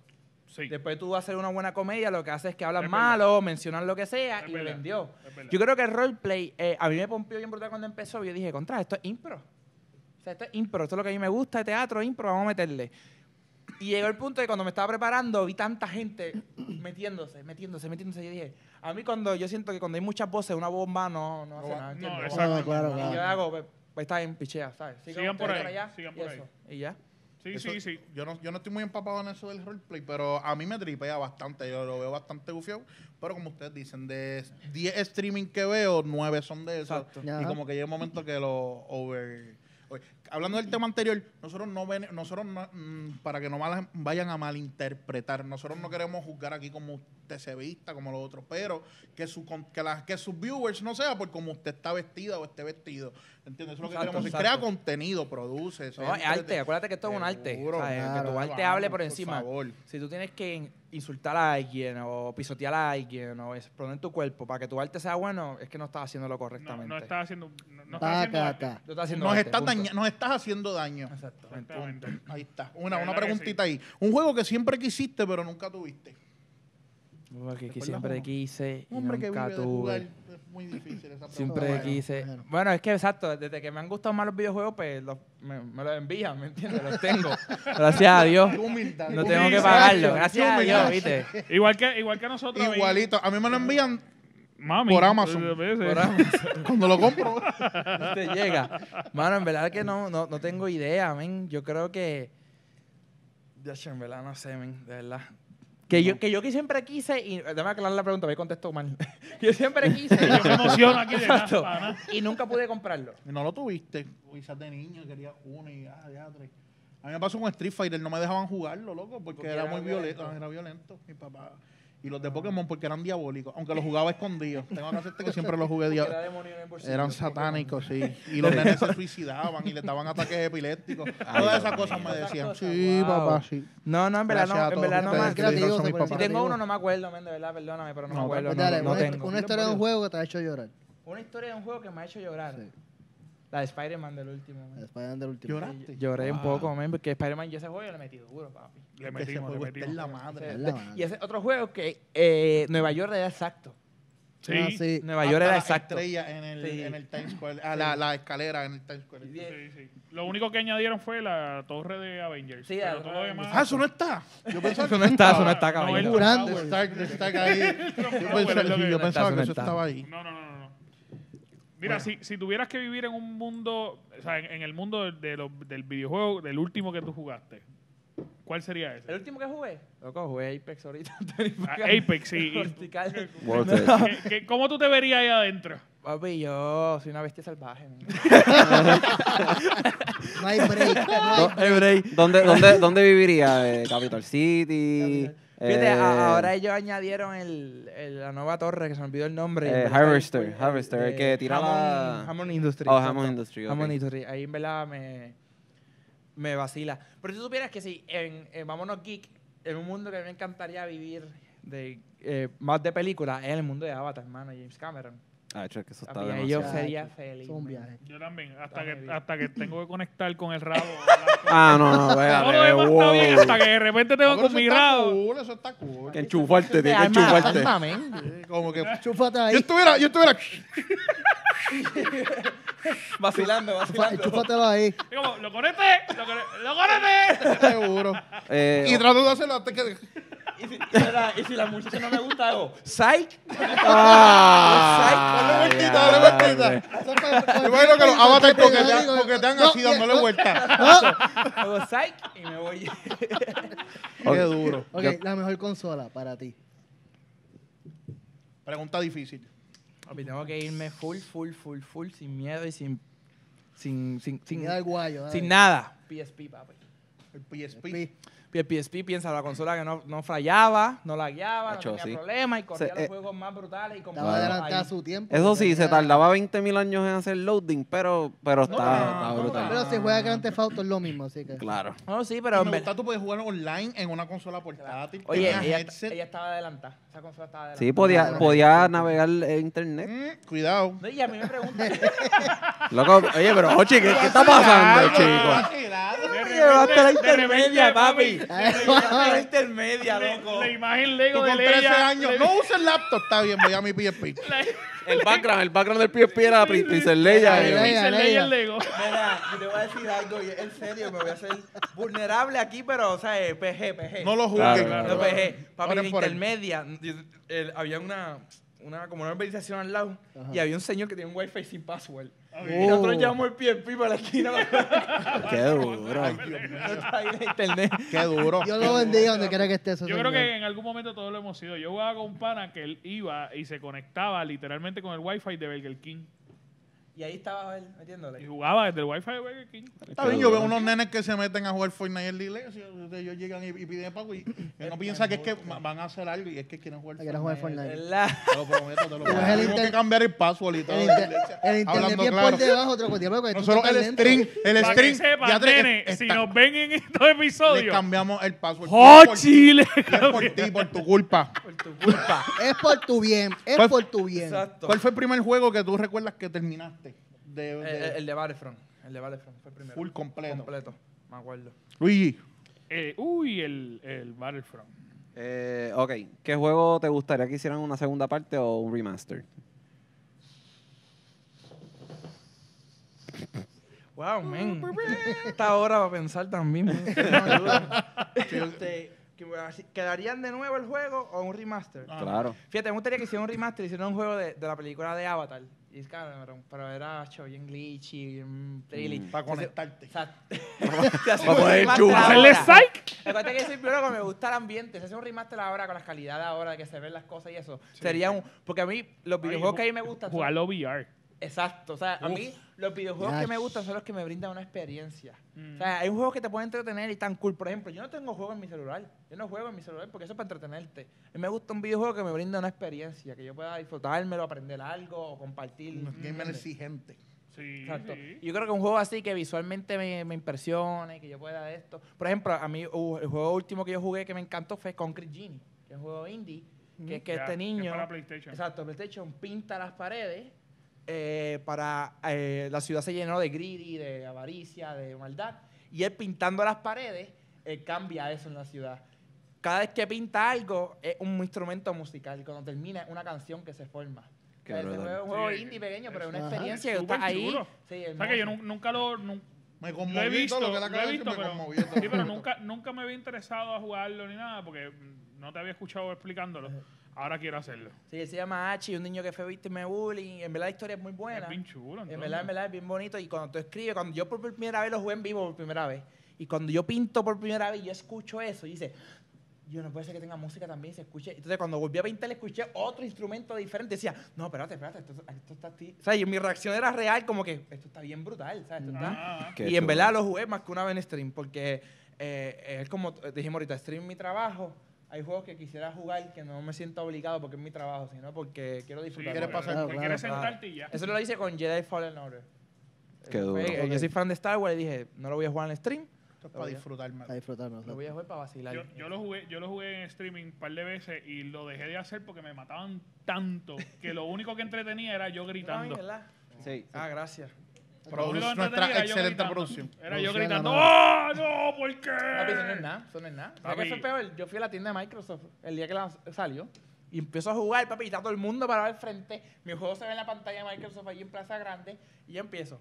Sí. Después tú vas a hacer una buena comedia, lo que haces es que hablan Es verdad. malo, mencionan lo que sea Es y verdad, vendió. es verdad. Yo creo que el roleplay, eh, a mí me pompió bien brutal cuando empezó. Yo dije, contra, esto es impro. O sea, esto es impro, esto es lo que a mí me gusta de teatro, impro, vamos a meterle. Y llegó el punto de cuando me estaba preparando, vi tanta gente metiéndose, metiéndose, metiéndose. Yo dije, a mí cuando yo siento que cuando hay muchas voces, una bomba no, no hace No, nada. no, exacto. No, claro, Y yo claro. hago, pues, pues está bien, pichea, ¿sabes? Sigan por ahí, sigan y por eso, Y ya. Sí, Eso- sí, sí. Yo no, yo no estoy muy empapado en eso del roleplay, pero a mí me tripea bastante. Yo lo veo bastante gufiado. Pero como ustedes dicen, de 10 streaming que veo, 9 son de. Exacto. Y Ajá. como que llega un momento que lo over. Hablando del tema anterior, nosotros no ven, nosotros no, mm, para que no mal- vayan a malinterpretar, nosotros no queremos juzgar aquí como usted se vista, como los otros, pero que su con- que, la- que sus viewers no sea por como usted está vestida o esté vestido. ¿Entiendes? Eso es lo que Exacto, queremos exacto. Crea contenido, produce. No, es arte, acuérdate que esto es un arte. Seguro, que claro, tu arte hable por por encima. favor. Si tú tienes que in- insultar a alguien o pisotear a alguien o exponer tu cuerpo para que tu arte sea bueno, es que no estás haciéndolo correctamente. no estás haciendo. Nos estás, punto. daña- nos estás haciendo daño. Exactamente. Exactamente. Ahí está. Una, una que preguntita ahí. Un juego que siempre quisiste, pero nunca tuviste. Un juego que ¿Recuerdas siempre uno? quise y hombre que nunca jugar. tuve. Es muy difícil esa pregunta. Siempre Bueno, quise. bueno. Bueno, es que exacto, desde que me han gustado más los videojuegos, pues los- me, me los envían, ¿me entiendes? Los tengo. Gracias a Dios. Humildad. No tengo que pagarlo. Gracias a. Dios, ¿viste? Igual que, igual que nosotros. Igualito. A mí me lo envían Mami. Por Amazon. eh, veces. Por Amazon. cuando lo compro. te llega. Mano, en verdad que no, no, no tengo idea, men. Yo creo que. Ya, en verdad, no sé, men, de verdad. Que, yo, que yo que siempre quise, y déjame aclarar la pregunta, me contesto mal. yo siempre quise. Yo me emociono aquí de Exacto. nada. Y nunca pude comprarlo. Y no lo tuviste. Quizás de niño quería uno y ah, ya tres. A mí me pasó con Street Fighter, no me dejaban jugarlo, loco, porque, Porque era, era muy violento. violento. Era violento, mi papá. Y los de Pokémon porque eran diabólicos, aunque los jugaba escondidos. Tengo que hacerte que siempre los jugué era diabólicos. bolsillo. Eran satánicos, sí. Y los nenes se suicidaban y les daban ataques epilépticos. Todas esas cosas me decían. cosas, Sí, wow. papá, sí. No, no, en verdad Gracias no, en verdad no más. que le dieron Creativo, eso a mis se papás. pone Si tengo uno, no me acuerdo, men, de verdad, perdóname, pero no, No, me acuerdo. Pues No, dale, no una, tengo. una historia de un juego que te ha hecho llorar. Una historia de un juego que me ha hecho llorar. Sí. La de Spider-Man del último. men. El Spider-Man del último. ¿Lloraste? Lloré un Wow. poco, men, porque Spider-Man yo ese juego yo le metí duro, papi. Le metimos, le juego está en metimos. la madre. Es la madre. Y ese otro juego que eh, Nueva York era exacto. Sí. Ah, sí. Nueva York Hasta era la exacto. estrella en el, Sí. en el Times Square. Ah, la, la escalera en el Times Square. Sí. Sí, sí. Lo único que añadieron fue la torre de Avengers. Sí, pero la todo lo de demás. Ah, eso no está. Yo pensaba Eso no está, eso no está, No, caballero. el- Grande. Tower. Stark, Stark ahí. Yo pensaba, que- Eso no estaba ahí. No, no, no, Mira, si, si tuvieras que vivir en un mundo, o sea, en, en el mundo de, del videojuego, del último que tú jugaste, ¿cuál sería El ese? último que jugué, loco, jugué Apex ahorita. Ah, Apex, sí. y- Vertical. Worth it. ¿Qué- qué- ¿Cómo tú te verías ahí adentro? Papi, yo soy una bestia salvaje. No hay break. No hay break. ¿Dónde, dónde, ¿Dónde viviría? Eh, Capital City. Fíjate, eh, a- ahora ellos añadieron el, el- la nueva torre, que se me olvidó el nombre. Eh, Harvester, Harvester, el que tira Hammond, la- Hammond Industry. Oh. Hammond Industry, ok. Hammond Industry. Ahí en verdad me, me vacila. Pero si tú supieras que si en, en Vámonos Geek, en un mundo que me encantaría vivir de, eh, más de películas, es el mundo de Avatar, hermano, James Cameron. Ah, hecho, es que eso está demasiado. yo sería feliz. Un viaje. Yo también, hasta Está que, hasta que tengo que conectar con el rabo. Ah, no, no, espérate, Todo lo demás está wow. bien, hasta que de repente tengo No, con eso mi está rabo. cool, eso está cool. Que enchufarte, tienes que enchufarte. Como que yo ahí. estuviera, yo estuviera. Vacilando, vacilando. Chúfatelo ahí. Como, lo conecté, lo conecté, lo conecté. Seguro. Eh, Y trato de hacerlo hasta que. Y si, y la, y si la muchacha no me gusta, hago, ¡Psych! ah, Dale vueltita, dale vueltita. Yo imagino que los avatars coquetean, así y- dándole no, vueltas. Hago psych y me voy. Qué duro. Ok, Yo- la mejor consola para ti. Pregunta difícil. Papi, tengo que irme full, full, full, full, sin miedo y sin. Sin, sin, sin, Sin el guayo. sin nada. PSP, papi. El PSP. PSP piensa la consola que no, no fallaba, no la guiaba, Acho, no tenía sí. problema y corría Se- los eh, juegos más brutales y Estaba compraba adelantada su tiempo. Eso sí, se tardaba 20.000 años en hacer loading, pero, pero está, no, está no, brutal. Pero si juega Grand Theft Auto es lo mismo, así que. Claro. No, sí, Pero en me gusta, tú puedes jugar online en una consola portátil. Oye, ella, ella estaba adelantada. Esa consola estaba adelantada. Sí, podía, podía navegar en internet. Mm, cuidado. No, y a mí me preguntan. Loco, oye, pero Ochi, ¿qué, qué está pasando, chico? Llevaste la intermedia, papi. La intermedia, La, loco. la imagen Tú Lego de con 13 Leia. años. No uses laptop. Está bien, voy a mi PSP. la- El background, el background del PSP era Prin- Princess Leia. Leia, eh. Leia. Pixel Leia el Lego. Mira, yo te voy a decir algo, y en serio, me voy a hacer vulnerable aquí, pero, o sea, eh, PG, PG. No lo juzgues. Claro, No. PG. Papi, Oren en por él. intermedia, yo- el- había una, una, como una urbanización al lado, y había un señor que tenía un wifi sin password. Y nosotros Oh. llevamos el PSP para la esquina. Qué duro. no está ahí en internet. Qué duro. Dios lo bendiga donde quiera que esté ese Yo creo que en algún momento todos lo hemos sido. Yo jugaba con un pana que él iba y se conectaba literalmente con el wifi de Burger King. Y ahí estaba él Y metiéndole. jugaba desde el wifi de Burger King. Está bien, yo veo unos nenes que se meten a jugar Fortnite en la iglesia. Ellos llegan y, y piden pago y no piensan que es que va- van a hacer algo y es que quieren jugar Quieren jugar Fortnite. Te lo prometo, te lo prometo. el Tengo inter- que cambiar el password y todo. El, inter- el internet Hablando bien claro. por debajo, otro Nosotros el string, el Para que string, sepan, ya nene, está- si nos ven en estos le episodios. cambiamos el password. ¡Oh, Es por- Chile! Es por ti, por tu culpa. Por tu culpa. Es por tu bien, es ¿Cuál- por tu bien. Exacto. ¿Cuál fue el primer juego que tú recuerdas que terminaste? De, El, de el- el de Battlefront. El de Battlefront fue el primero. full completo. completo. Me acuerdo. Luigi, Eh, uy, el, el Battlefront. Eh, ok, ¿qué juego te gustaría que hicieran una segunda parte o un remaster? Wow, man. Esta hora para pensar también. man. No ¿Quedarían de nuevo el juego o un remaster? Ah. Claro. Fíjate, me gustaría que hicieran un remaster y hicieran un juego de, de la película de Avatar. Y es cabrón, pero era show bien glitchy, bien trilly. Mm. para Se conectarte. Exacto. Para poder chupar. ¿Hacerle psych? Recuerda que yo soy biólogo, me gusta el ambiente. Si hace un remaster ahora con las calidades ahora, que se ven las cosas y eso, sería un... Porque a mí, los videojuegos que a mí me gustan Jugarlo VR. Exacto, o sea, a Uf. mí los videojuegos que me gustan son los que me brindan una experiencia. Mm. O sea, hay juegos que te pueden entretener y tan cool. Por ejemplo, yo no tengo juegos en mi celular. Yo no juego en mi celular porque eso es para entretenerte. A mí me gusta un videojuego que me brinda una experiencia, que yo pueda disfrutármelo, aprender algo o compartir. Un gamer ¿entiendes? exigente. Sí, Exacto. sí. Yo creo que un juego así que visualmente me, me impresione, que yo pueda de esto. Por ejemplo, a mí uh, el juego último que yo jugué que me encantó fue Concrete Genie, que es un juego indie, que es que este que niño... para PlayStation. Exacto, PlayStation pinta las paredes eh, para... eh, la ciudad se llenó de greedy, de avaricia, de maldad. Y él pintando las paredes eh, cambia eso en la ciudad. Cada vez que pinta algo es un instrumento musical. Y cuando termina es una canción que se forma. Qué es un juego Sí, indie pequeño, pero es una experiencia que está ahí. chulo. Sí, O sea que yo nunca lo... nun- Me lo conmovió he y visto, todo lo que lo acaba he visto, me pero, sí, pero nunca, nunca me había interesado a jugarlo ni nada porque no te había escuchado explicándolo. Ahora quiero hacerlo. Sí, él se llama Hachi, un niño que fue víctima de bullying. En verdad la historia es muy buena. Es bien chulo. En verdad, en verdad es bien bonito. Y cuando tú escribes, cuando yo por primera vez lo jugué en vivo por primera vez, y cuando yo pinto por primera vez, yo escucho eso y dice, yo no puede ser que tenga música también se escuche. Entonces cuando volví a pintar, escuché otro instrumento diferente. Decía, no, espérate, espérate, esto, esto está así. O sea, y mi reacción era real, como que esto está bien brutal. ¿sabes? Esto está- Ah, Qué y en verdad lo jugué más que una vez en stream, porque eh, es como dijimos ahorita, stream mi trabajo. Hay juegos que quisiera jugar que no me siento obligado porque es mi trabajo, sino porque quiero sí, disfrutar. ¿Quieres porque- pasar? porque Claro, quieres claro. sentarte y ya. Eso lo hice con Jedi Fallen Order. Qué Eh, duro. Yo soy fan de Star Wars y dije, no lo voy a jugar en stream, Esto es para disfrutarme. A disfrutarnos. lo voy a jugar para vacilar. Yo, yo lo jugué, yo lo jugué en streaming un par de veces y lo dejé de hacer porque me mataban tanto que lo único que entretenía era yo ¿Tú también, gritando. verdad? Sí. Ah, gracias. Produce- nuestra era excelente producción. Era yo gritando. ¡Oh, no! ¿Por qué? Papi, eso no es nada, eso no es nada. ¿Sabes Papi. qué fue peor? Yo fui a la tienda de Microsoft el día que la salió y empiezo a jugar, papi, y está todo el mundo parado al frente. Mi juego se ve en la pantalla de Microsoft allí en Plaza Grande y yo empiezo.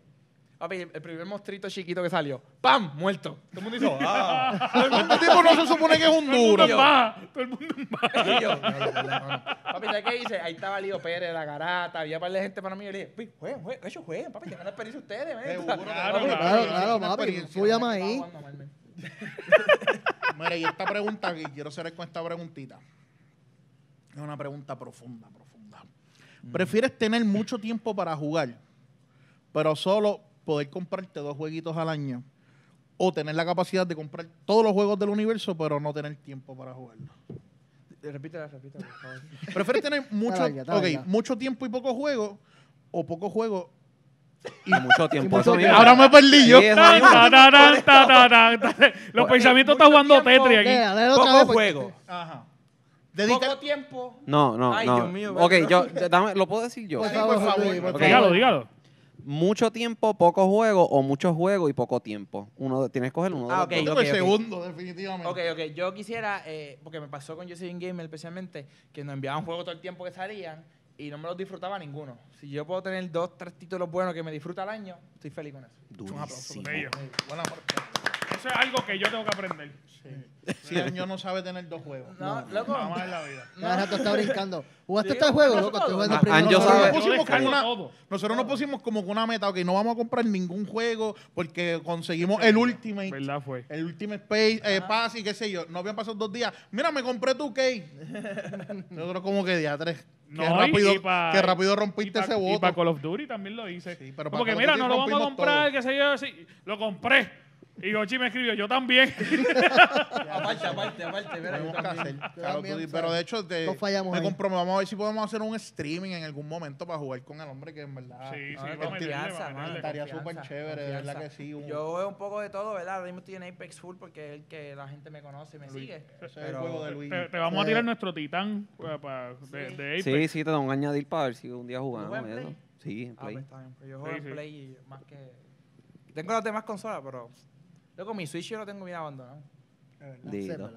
Papi, el primer monstruito chiquito que salió, ¡pam! Muerto. Todo el mundo hizo, ¡ah! Este tipo no se supone que es un duro. todo el mundo en. Y yo. Papi, ¿sabes qué hice? Ahí estaba Lío Pérez, la garata, había un par de gente para mí. Y yo le dije, "Pi, jueguen, jueguen, ellos jueguen, papi, tengan la experiencia ustedes, Papi, claro, claro, Claro, claro, papi. Tú llama estaba ahí. Mira, y esta pregunta que quiero hacer con esta preguntita. Es una pregunta profunda, profunda. ¿Prefieres tener mucho tiempo para jugar, pero solo poder comprarte dos jueguitos al año? ¿O tener la capacidad de comprar todos los juegos del universo, pero no tener tiempo para jugarlos? Repítela, repítela, por favor. ¿Prefieres tener mucho, está mucho tiempo y poco juego? ¿O poco juego? Y mucho tiempo. eso mismo. Ahora me perdí yo. Los pensamientos están jugando Tetris aquí. Otra Poco vez. porque- juego. Ajá. Poco tiempo. No, no, Ay, no. Dios mío, ok, yo, dame, ¿lo puedo decir yo? Por Sí, favor, por favor, Luis, por por favor. Dígalo, dígalo. Mucho tiempo, poco juego o mucho juego y poco tiempo. Uno, tienes que coger uno de Ah, los ok, dos. yo tengo ok, el ok. segundo, definitivamente. Ok, ok. Yo quisiera, eh, porque me pasó con Jocelyn Gamer especialmente, que nos enviaban juegos todo el tiempo que salían y no me los disfrutaba ninguno. Si yo puedo tener dos, tres títulos buenos que me disfruta al año, estoy feliz con eso. Un aplauso. Bello. Buena Eso es algo que yo tengo que aprender. Sí, año no sabe tener dos juegos. No, loco. Nada más en la vida. Cada rato está brincando. ¿Jugaste este juego, loco? todo. Estoy jugando Ah, primero. No, Nosotros Yo pusimos descargo como una, todo. nosotros nos pusimos como con una meta, ok, no vamos a comprar ningún juego porque conseguimos el Ultimate, ¿Verdad fue? el Ultimate Space, eh, Pass y qué sé yo. No habían pasado dos días. Mira, me compré tu cake. Nosotros como que día tres. No, qué y- rápido, y pa- qué rápido Y rompiste pa- ese Y voto. para Call of Duty también lo hice. Sí, pero Como para que Call of mira, no lo vamos a comprar, todo. qué sé yo. Sí, lo compré. Y Gochi me escribió, yo también. aparte, aparte, aparte. mira, yo Tenemos pero de hecho, te, Todos fallamos me ahí. comprometo. Vamos a ver si podemos hacer un streaming en algún momento para jugar con el hombre que en verdad Sí, sí, No, vamos a meterle, confianza, vamos a mano, meterle. estaría confianza, súper chévere, de verdad que confianza. sí. un- Yo veo un poco de todo, ¿verdad? Ahora mismo estoy en Apex Full porque es el que la gente me conoce y me sigue. Ese es el Pero- juego de Luis. Te, te vamos a tirar nuestro titán eh, pa- de, Sí. de Apex. Sí, sí, te tengo que añadir para ver si un día ¿Lo jugamos juegas en eso. Play? Sí, en Ah, Play. está bien. pues yo juego Sí, en sí. Play y más que... Tengo las demás consolas, pero... Luego mi Switch yo lo tengo bien abandonado. Dito.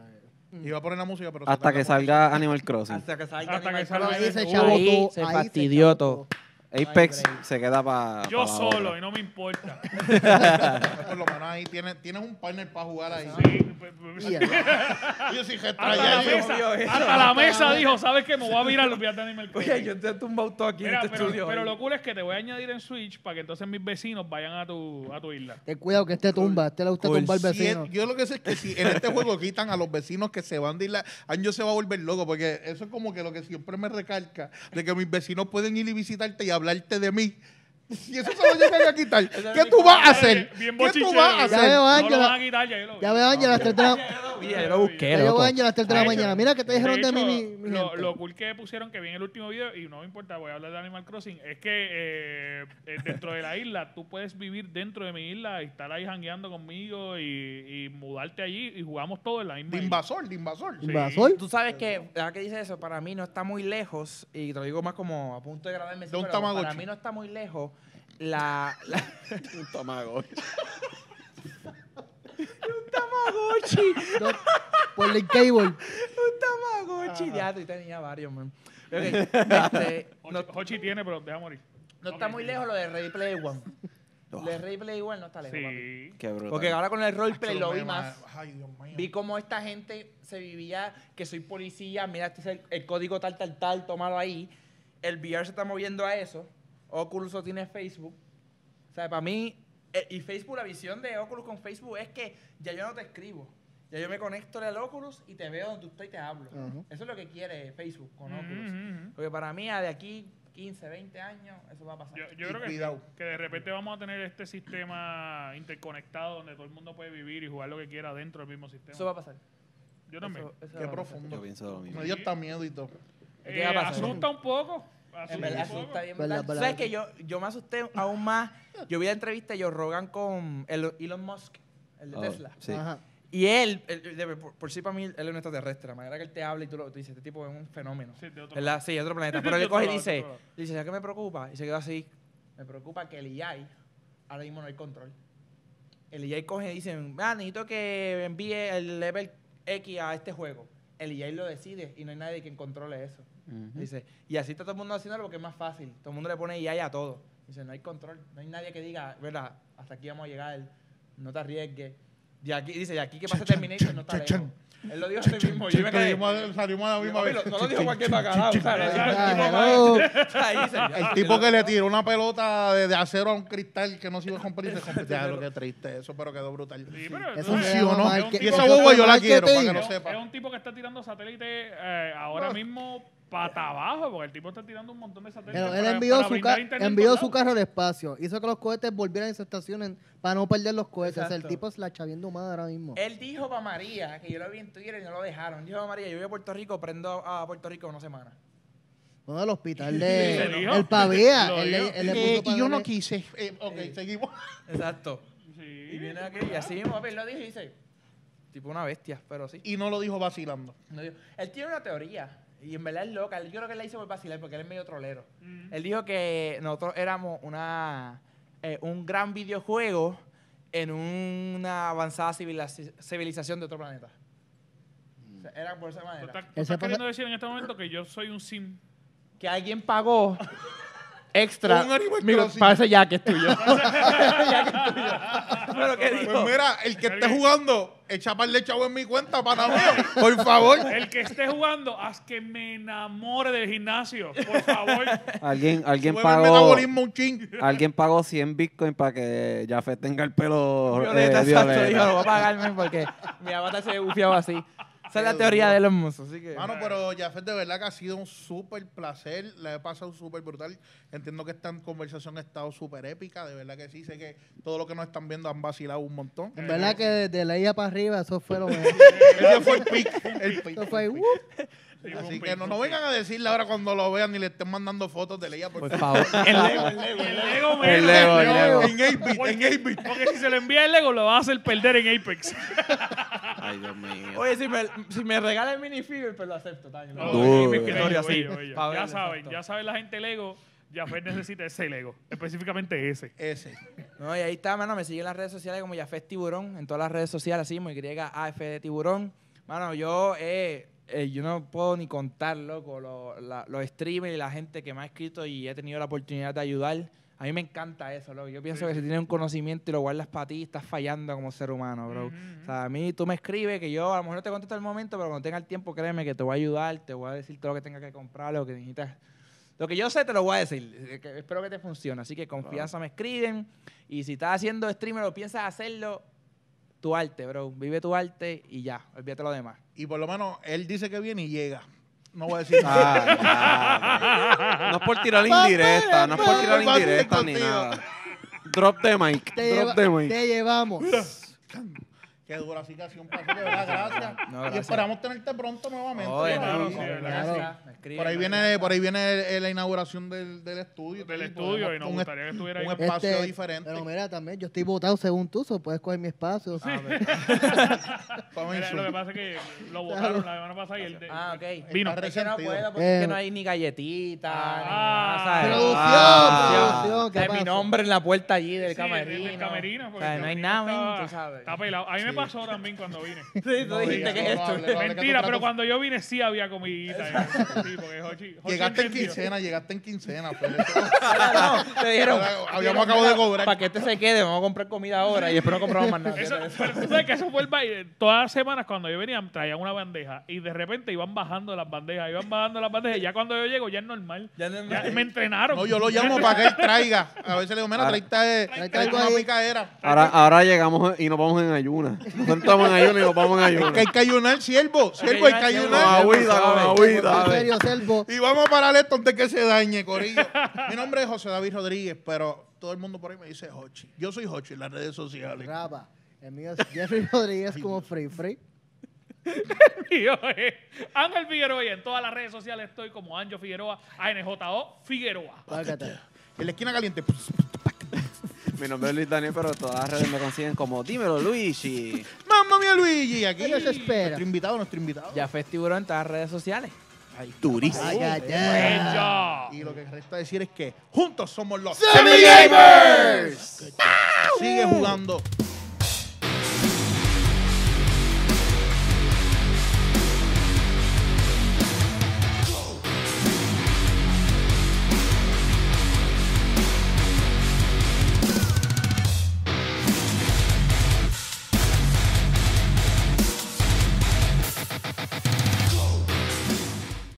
Iba a poner la música, pero Hasta que salga Animal Crossing. Hasta que salga Hasta que Animal salga Crossing. Ahí se ahí todo, se fastidió todo. Apex se queda para. Yo solo y no me importa. Por lo menos ahí tienes, tienes un partner para jugar ahí. Sí. Yo sí hasta la yo mesa, hasta la mesa dijo, ¿sabes qué? Me voy a virar los días de Animal Crossing. Oye, yo te he tumbado todo aquí Mira, en este pero, estudio. pero hoy. lo cool es que te voy a añadir en Switch para que entonces mis vecinos vayan a tu, a tu isla. Ten cuidado que este tumba, este le gusta Cool. tumbar Si vecino. es- yo lo que sé es que si en este juego quitan a los vecinos que se van de isla, Anjo se va a volver loco, porque eso es como que lo que siempre me recalca, de que mis vecinos pueden ir y visitarte y hablarte de mí. Si eso se lo llegan a quitar, ¿qué tú vas a hacer? Bien ¿Qué tú vas a bien. Ya hacer? veo, Ángela. ya veo, Ángel, a las 3 de la Mira, yo lo busqué, Ya loco. Ángel a las 3 de la mañana. Mira, ¿qué te dijeron de, hecho, mí, mi, mi lo, cool que pusieron que vi en el último video, y no me importa, voy a hablar de Animal Crossing, es que eh, eh, dentro de la isla, tú puedes vivir dentro de mi isla y estar ahí jangueando conmigo y, y mudarte allí y jugamos todo en la misma De isla. invasor, de invasor. Sí. ¿Invasor? Tú sabes que, ya que dice eso, para mí no está muy lejos, y te lo digo más como a punto de grabarme, De un pero Tamagotchi. para mí no está muy lejos la... la Un Tamagotchi. Tamagotchi. No, Por Link Cable. Un Tamagotchi. Ya, tú tenía varios, man. Ok, este, no, Hochi, tiene, pero deja morir. no está muy lejos lo de Ready Play One. Lo de Ready Play One no está lejos, papi. Sí. Qué brutal. Porque ahora con el roleplay lo vi más. Ay, Dios mío. Vi cómo esta gente se vivía, que soy policía, mira, este es el, el código tal, tal, tal, tomado ahí. El VR se está moviendo a eso. Oculus tiene Facebook. O sea, para mí, eh, y Facebook, la visión de Oculus con Facebook es que ya yo no te escribo. Ya yo me conecto al Oculus y te veo donde tú estás y te hablo. Eso es lo que quiere Facebook con Oculus. Porque para mí, a de aquí 15, 20 años, eso va a pasar. Yo, creo que, que de repente vamos a tener este sistema interconectado donde todo el mundo puede vivir y jugar lo que quiera dentro del mismo sistema. Eso va a pasar. yo también. Eso- eso Qué profundo. Yo pienso lo mismo. Me dio hasta miedo y todo. ¿Qué Eh, asusta un poco. En verdad, asusta bien. Verdad, brutal. verdad. ¿Sabes que yo, yo me asusté aún más? Yo vi la entrevista de Joe Rogan con el- Elon Musk, el de Oh, Tesla. sí. Ajá. Y él, él- él- de- por, por sí para mí, él es un extraterrestre. La manera que él te habla y tú, lo, tú dices, este tipo es un fenómeno. Sí, de otro ¿Verdad? Sí, otro planeta. Pero él coge y dice, dice, ¿sabes qué me preocupa? Y se quedó así. Me preocupa que el AI, ahora mismo no hay control. El AI coge y dice, ah, necesito que envíe el level X a este juego. El AI lo decide y no hay nadie quien controle eso. Dice, y así está todo el mundo haciéndolo porque es más fácil. Todo el mundo le pone IA a todo. Dice, no hay control. No hay nadie que diga, verdad, hasta aquí vamos a llegar, no te arriesgues. Y aquí, dice, de aquí que pasa Terminator no está lejos. Él lo dijo a sí mismo. Yo me quedé. Salimos, a la misma vez. no lo dijo cualquier bacalao. o sea, lo dijo el tipo que le tiró una pelota de, de acero a un cristal que no se iba a romper y se rompió. Ya, lo que triste eso, pero quedó brutal. Sí, pero Eso Funcionó. Y esa boba yo la quiero, para que lo es, sepa. es un tipo que está tirando satélites eh, ahora mismo pata abajo, porque el tipo está tirando un montón de satélites. Pero él para- envió, para su, ca- internet envió su carro al espacio. Hizo que los cohetes volvieran y se estacionen para no perder los cohetes. O sea, el Exacto. tipo es la chaviendo más ahora mismo. Él dijo para María, que yo lo vi en Twitter y no lo dejaron. Dijo para María, yo voy a Puerto Rico, prendo a Puerto Rico una semana. No, del hospital ¿Lo de... El Pavía. Él, él le Eh, y yo no quise. Eh, ok, seguimos. Exacto. Y viene aquí y así mismo, papi, él lo dijo y dice, tipo una bestia, pero sí. Y no lo dijo vacilando. No Él tiene una teoría, y en verdad es loca. Yo creo que él la hizo por vacilar, porque él es medio trolero. Mm. Él dijo que nosotros éramos una, eh, un gran videojuego en una avanzada civiliza- civilización de otro planeta. O sea, era por esa ¿Tú manera. estás, tú estás queriendo decir en este momento que yo soy un sim? Que alguien pagó extra. Un Animal Mira, Crossing. parece ya que es tuyo. ya que es tuyo. Pero ¿qué dijo? Pues mira, el que esté jugando, echa par de chavo en mi cuenta, para mío. Por favor. El que esté jugando, haz que me enamore del gimnasio, por favor. Alguien, alguien el pagó. metabolismo un chin. Alguien pagó 100 bitcoins para que Jafet tenga el pelo Violeta, eh, exacto. violeta. Dijo, lo voy a pagarme porque mi avatar se ve bufiado así. Esa es la teoría de los Musk, así que... Mano, pero Jafet, de verdad que ha sido un súper placer. La he pasado súper brutal. Entiendo que esta conversación ha estado súper épica. De verdad que sí. Sé que todo lo que nos están viendo han vacilado un montón. En verdad que desde la isla para arriba, eso fue lo mejor. Ese fue el pick. El pick. Eso fue, el pick. ¡uh! Así que no, no vengan a decirle ahora cuando lo vean ni le estén mandando fotos de Leia, por, Por favor. El Lego, el Lego. El Lego, El Lego, el Lego. En 8-bit, Porque, en 8-bit. porque si se le envía el Lego, lo va a hacer perder en Apex. Ay, Dios mío. Oye, si me, si me regala el minifigure, pues lo acepto. Taño. No, mi escritorio así. Ya saben, ya saben la gente Lego. Jafet necesita ese Lego, específicamente ese. Ese. No, y ahí está, mano. Me siguen en las redes sociales como Yafet Tiburón. En todas las redes sociales, así, muy griega AF de Tiburón. Mano, yo, eh, eh, yo no puedo ni contar, loco, lo- la- los streamers y la gente que me ha escrito y he tenido la oportunidad de ayudar. A mí me encanta eso, loco. Yo pienso Sí, que si tienes un conocimiento y lo guardas para ti, estás fallando como ser humano, bro. O sea, a mí tú me escribes que yo a lo mejor no te contesto al momento, pero cuando tenga el tiempo, créeme que te voy a ayudar, te voy a decir todo lo que tengas que comprar, lo que necesitas. Lo que yo sé te lo voy a decir. Eh, que espero que te funcione. Así que confianza me escriben. Y si estás haciendo streamer o piensas hacerlo, tu arte, bro. Vive tu arte y ya. Olvídate lo demás. Y por lo menos él dice que viene y llega. No voy a decir nada. Ah. No es por tirar indirecta, no es por tirar indirecta ni nada. Drop the mic, Te, drop the lleva- mic. te llevamos. Qué dura así que ha sido un placer, de verdad, gracias. No, Y esperamos tenerte pronto nuevamente. Oye, no, sí, gracias. Escriben, Por ahí viene, por ahí viene la inauguración del, del estudio. Del Sí, estudio, y nos un, gustaría que estuviera ahí. un espacio Este, diferente. Pero mira, también yo estoy votado según tú, so puedes coger mi espacio. Ah, Vamos a Mira, ir lo que pasa es que lo votaron la semana pasada y el de- Ah, ok. Vino. Está Es que no puedo porque es que Eh. no hay ni galletitas. Ah. ni nada, ¿sabes? Producción, Ah. producción, ¿qué Está mi nombre en la puerta allí del Sí, camerino. del camerino, O sea, no hay nada, tú sabes. Está pelado. A mí me pasó también cuando vine. Sí, tú No dijiste digas, que no, es no esto. que Mentira, pero cuando yo vine sí había comidita. Sí, porque Jochi, Jochi Llegaste en quincena, llegaste en quincena. pues. No, te dijeron. Habíamos acabado de cobrar. Para que este se quede, vamos a comprar comida ahora y después no compramos más nada. Eso, pero tú sabes que eso fue el baile. Todas las semanas cuando yo venía traían una bandeja y de repente iban bajando las bandejas, iban bajando las bandejas y ya cuando yo llego ya es normal. Ya Ya me entrenaron. No, yo lo llamo para que él traiga. A veces le digo, mira, una ahí. picadera. Ahora, ahora llegamos y nos vamos en ayuna. Nosotros estamos en ayuna y nos vamos en Es que hay que ayunar, siervo. Siervo, hay que ayunar, Con agüita, con agüita. En serio, Selvo. Y vamos a parar esto antes que se dañe, Corillo. Mi nombre es José David Rodríguez, pero todo el mundo por ahí me dice Hochi. Yo soy Hochi en las redes sociales. Rapa. El mío es Jeffrey Rodríguez como Free Free. Mío, eh. Ángel Figueroa y en todas las redes sociales estoy como Anjo Figueroa, ANJO Figueroa. En la esquina caliente. Mi nombre es Luis Daniel, pero todas las redes me consiguen como Dímelo Luigi. Mamma mía, Luigi. Aquí. ¿Qué nos espera? Nuestro invitado, nuestro invitado. Ya Festiburón en todas las redes sociales. Durísimo. Párgate. Ella. Y lo que resta decir es que juntos somos los Semi Gamers. Sigue jugando.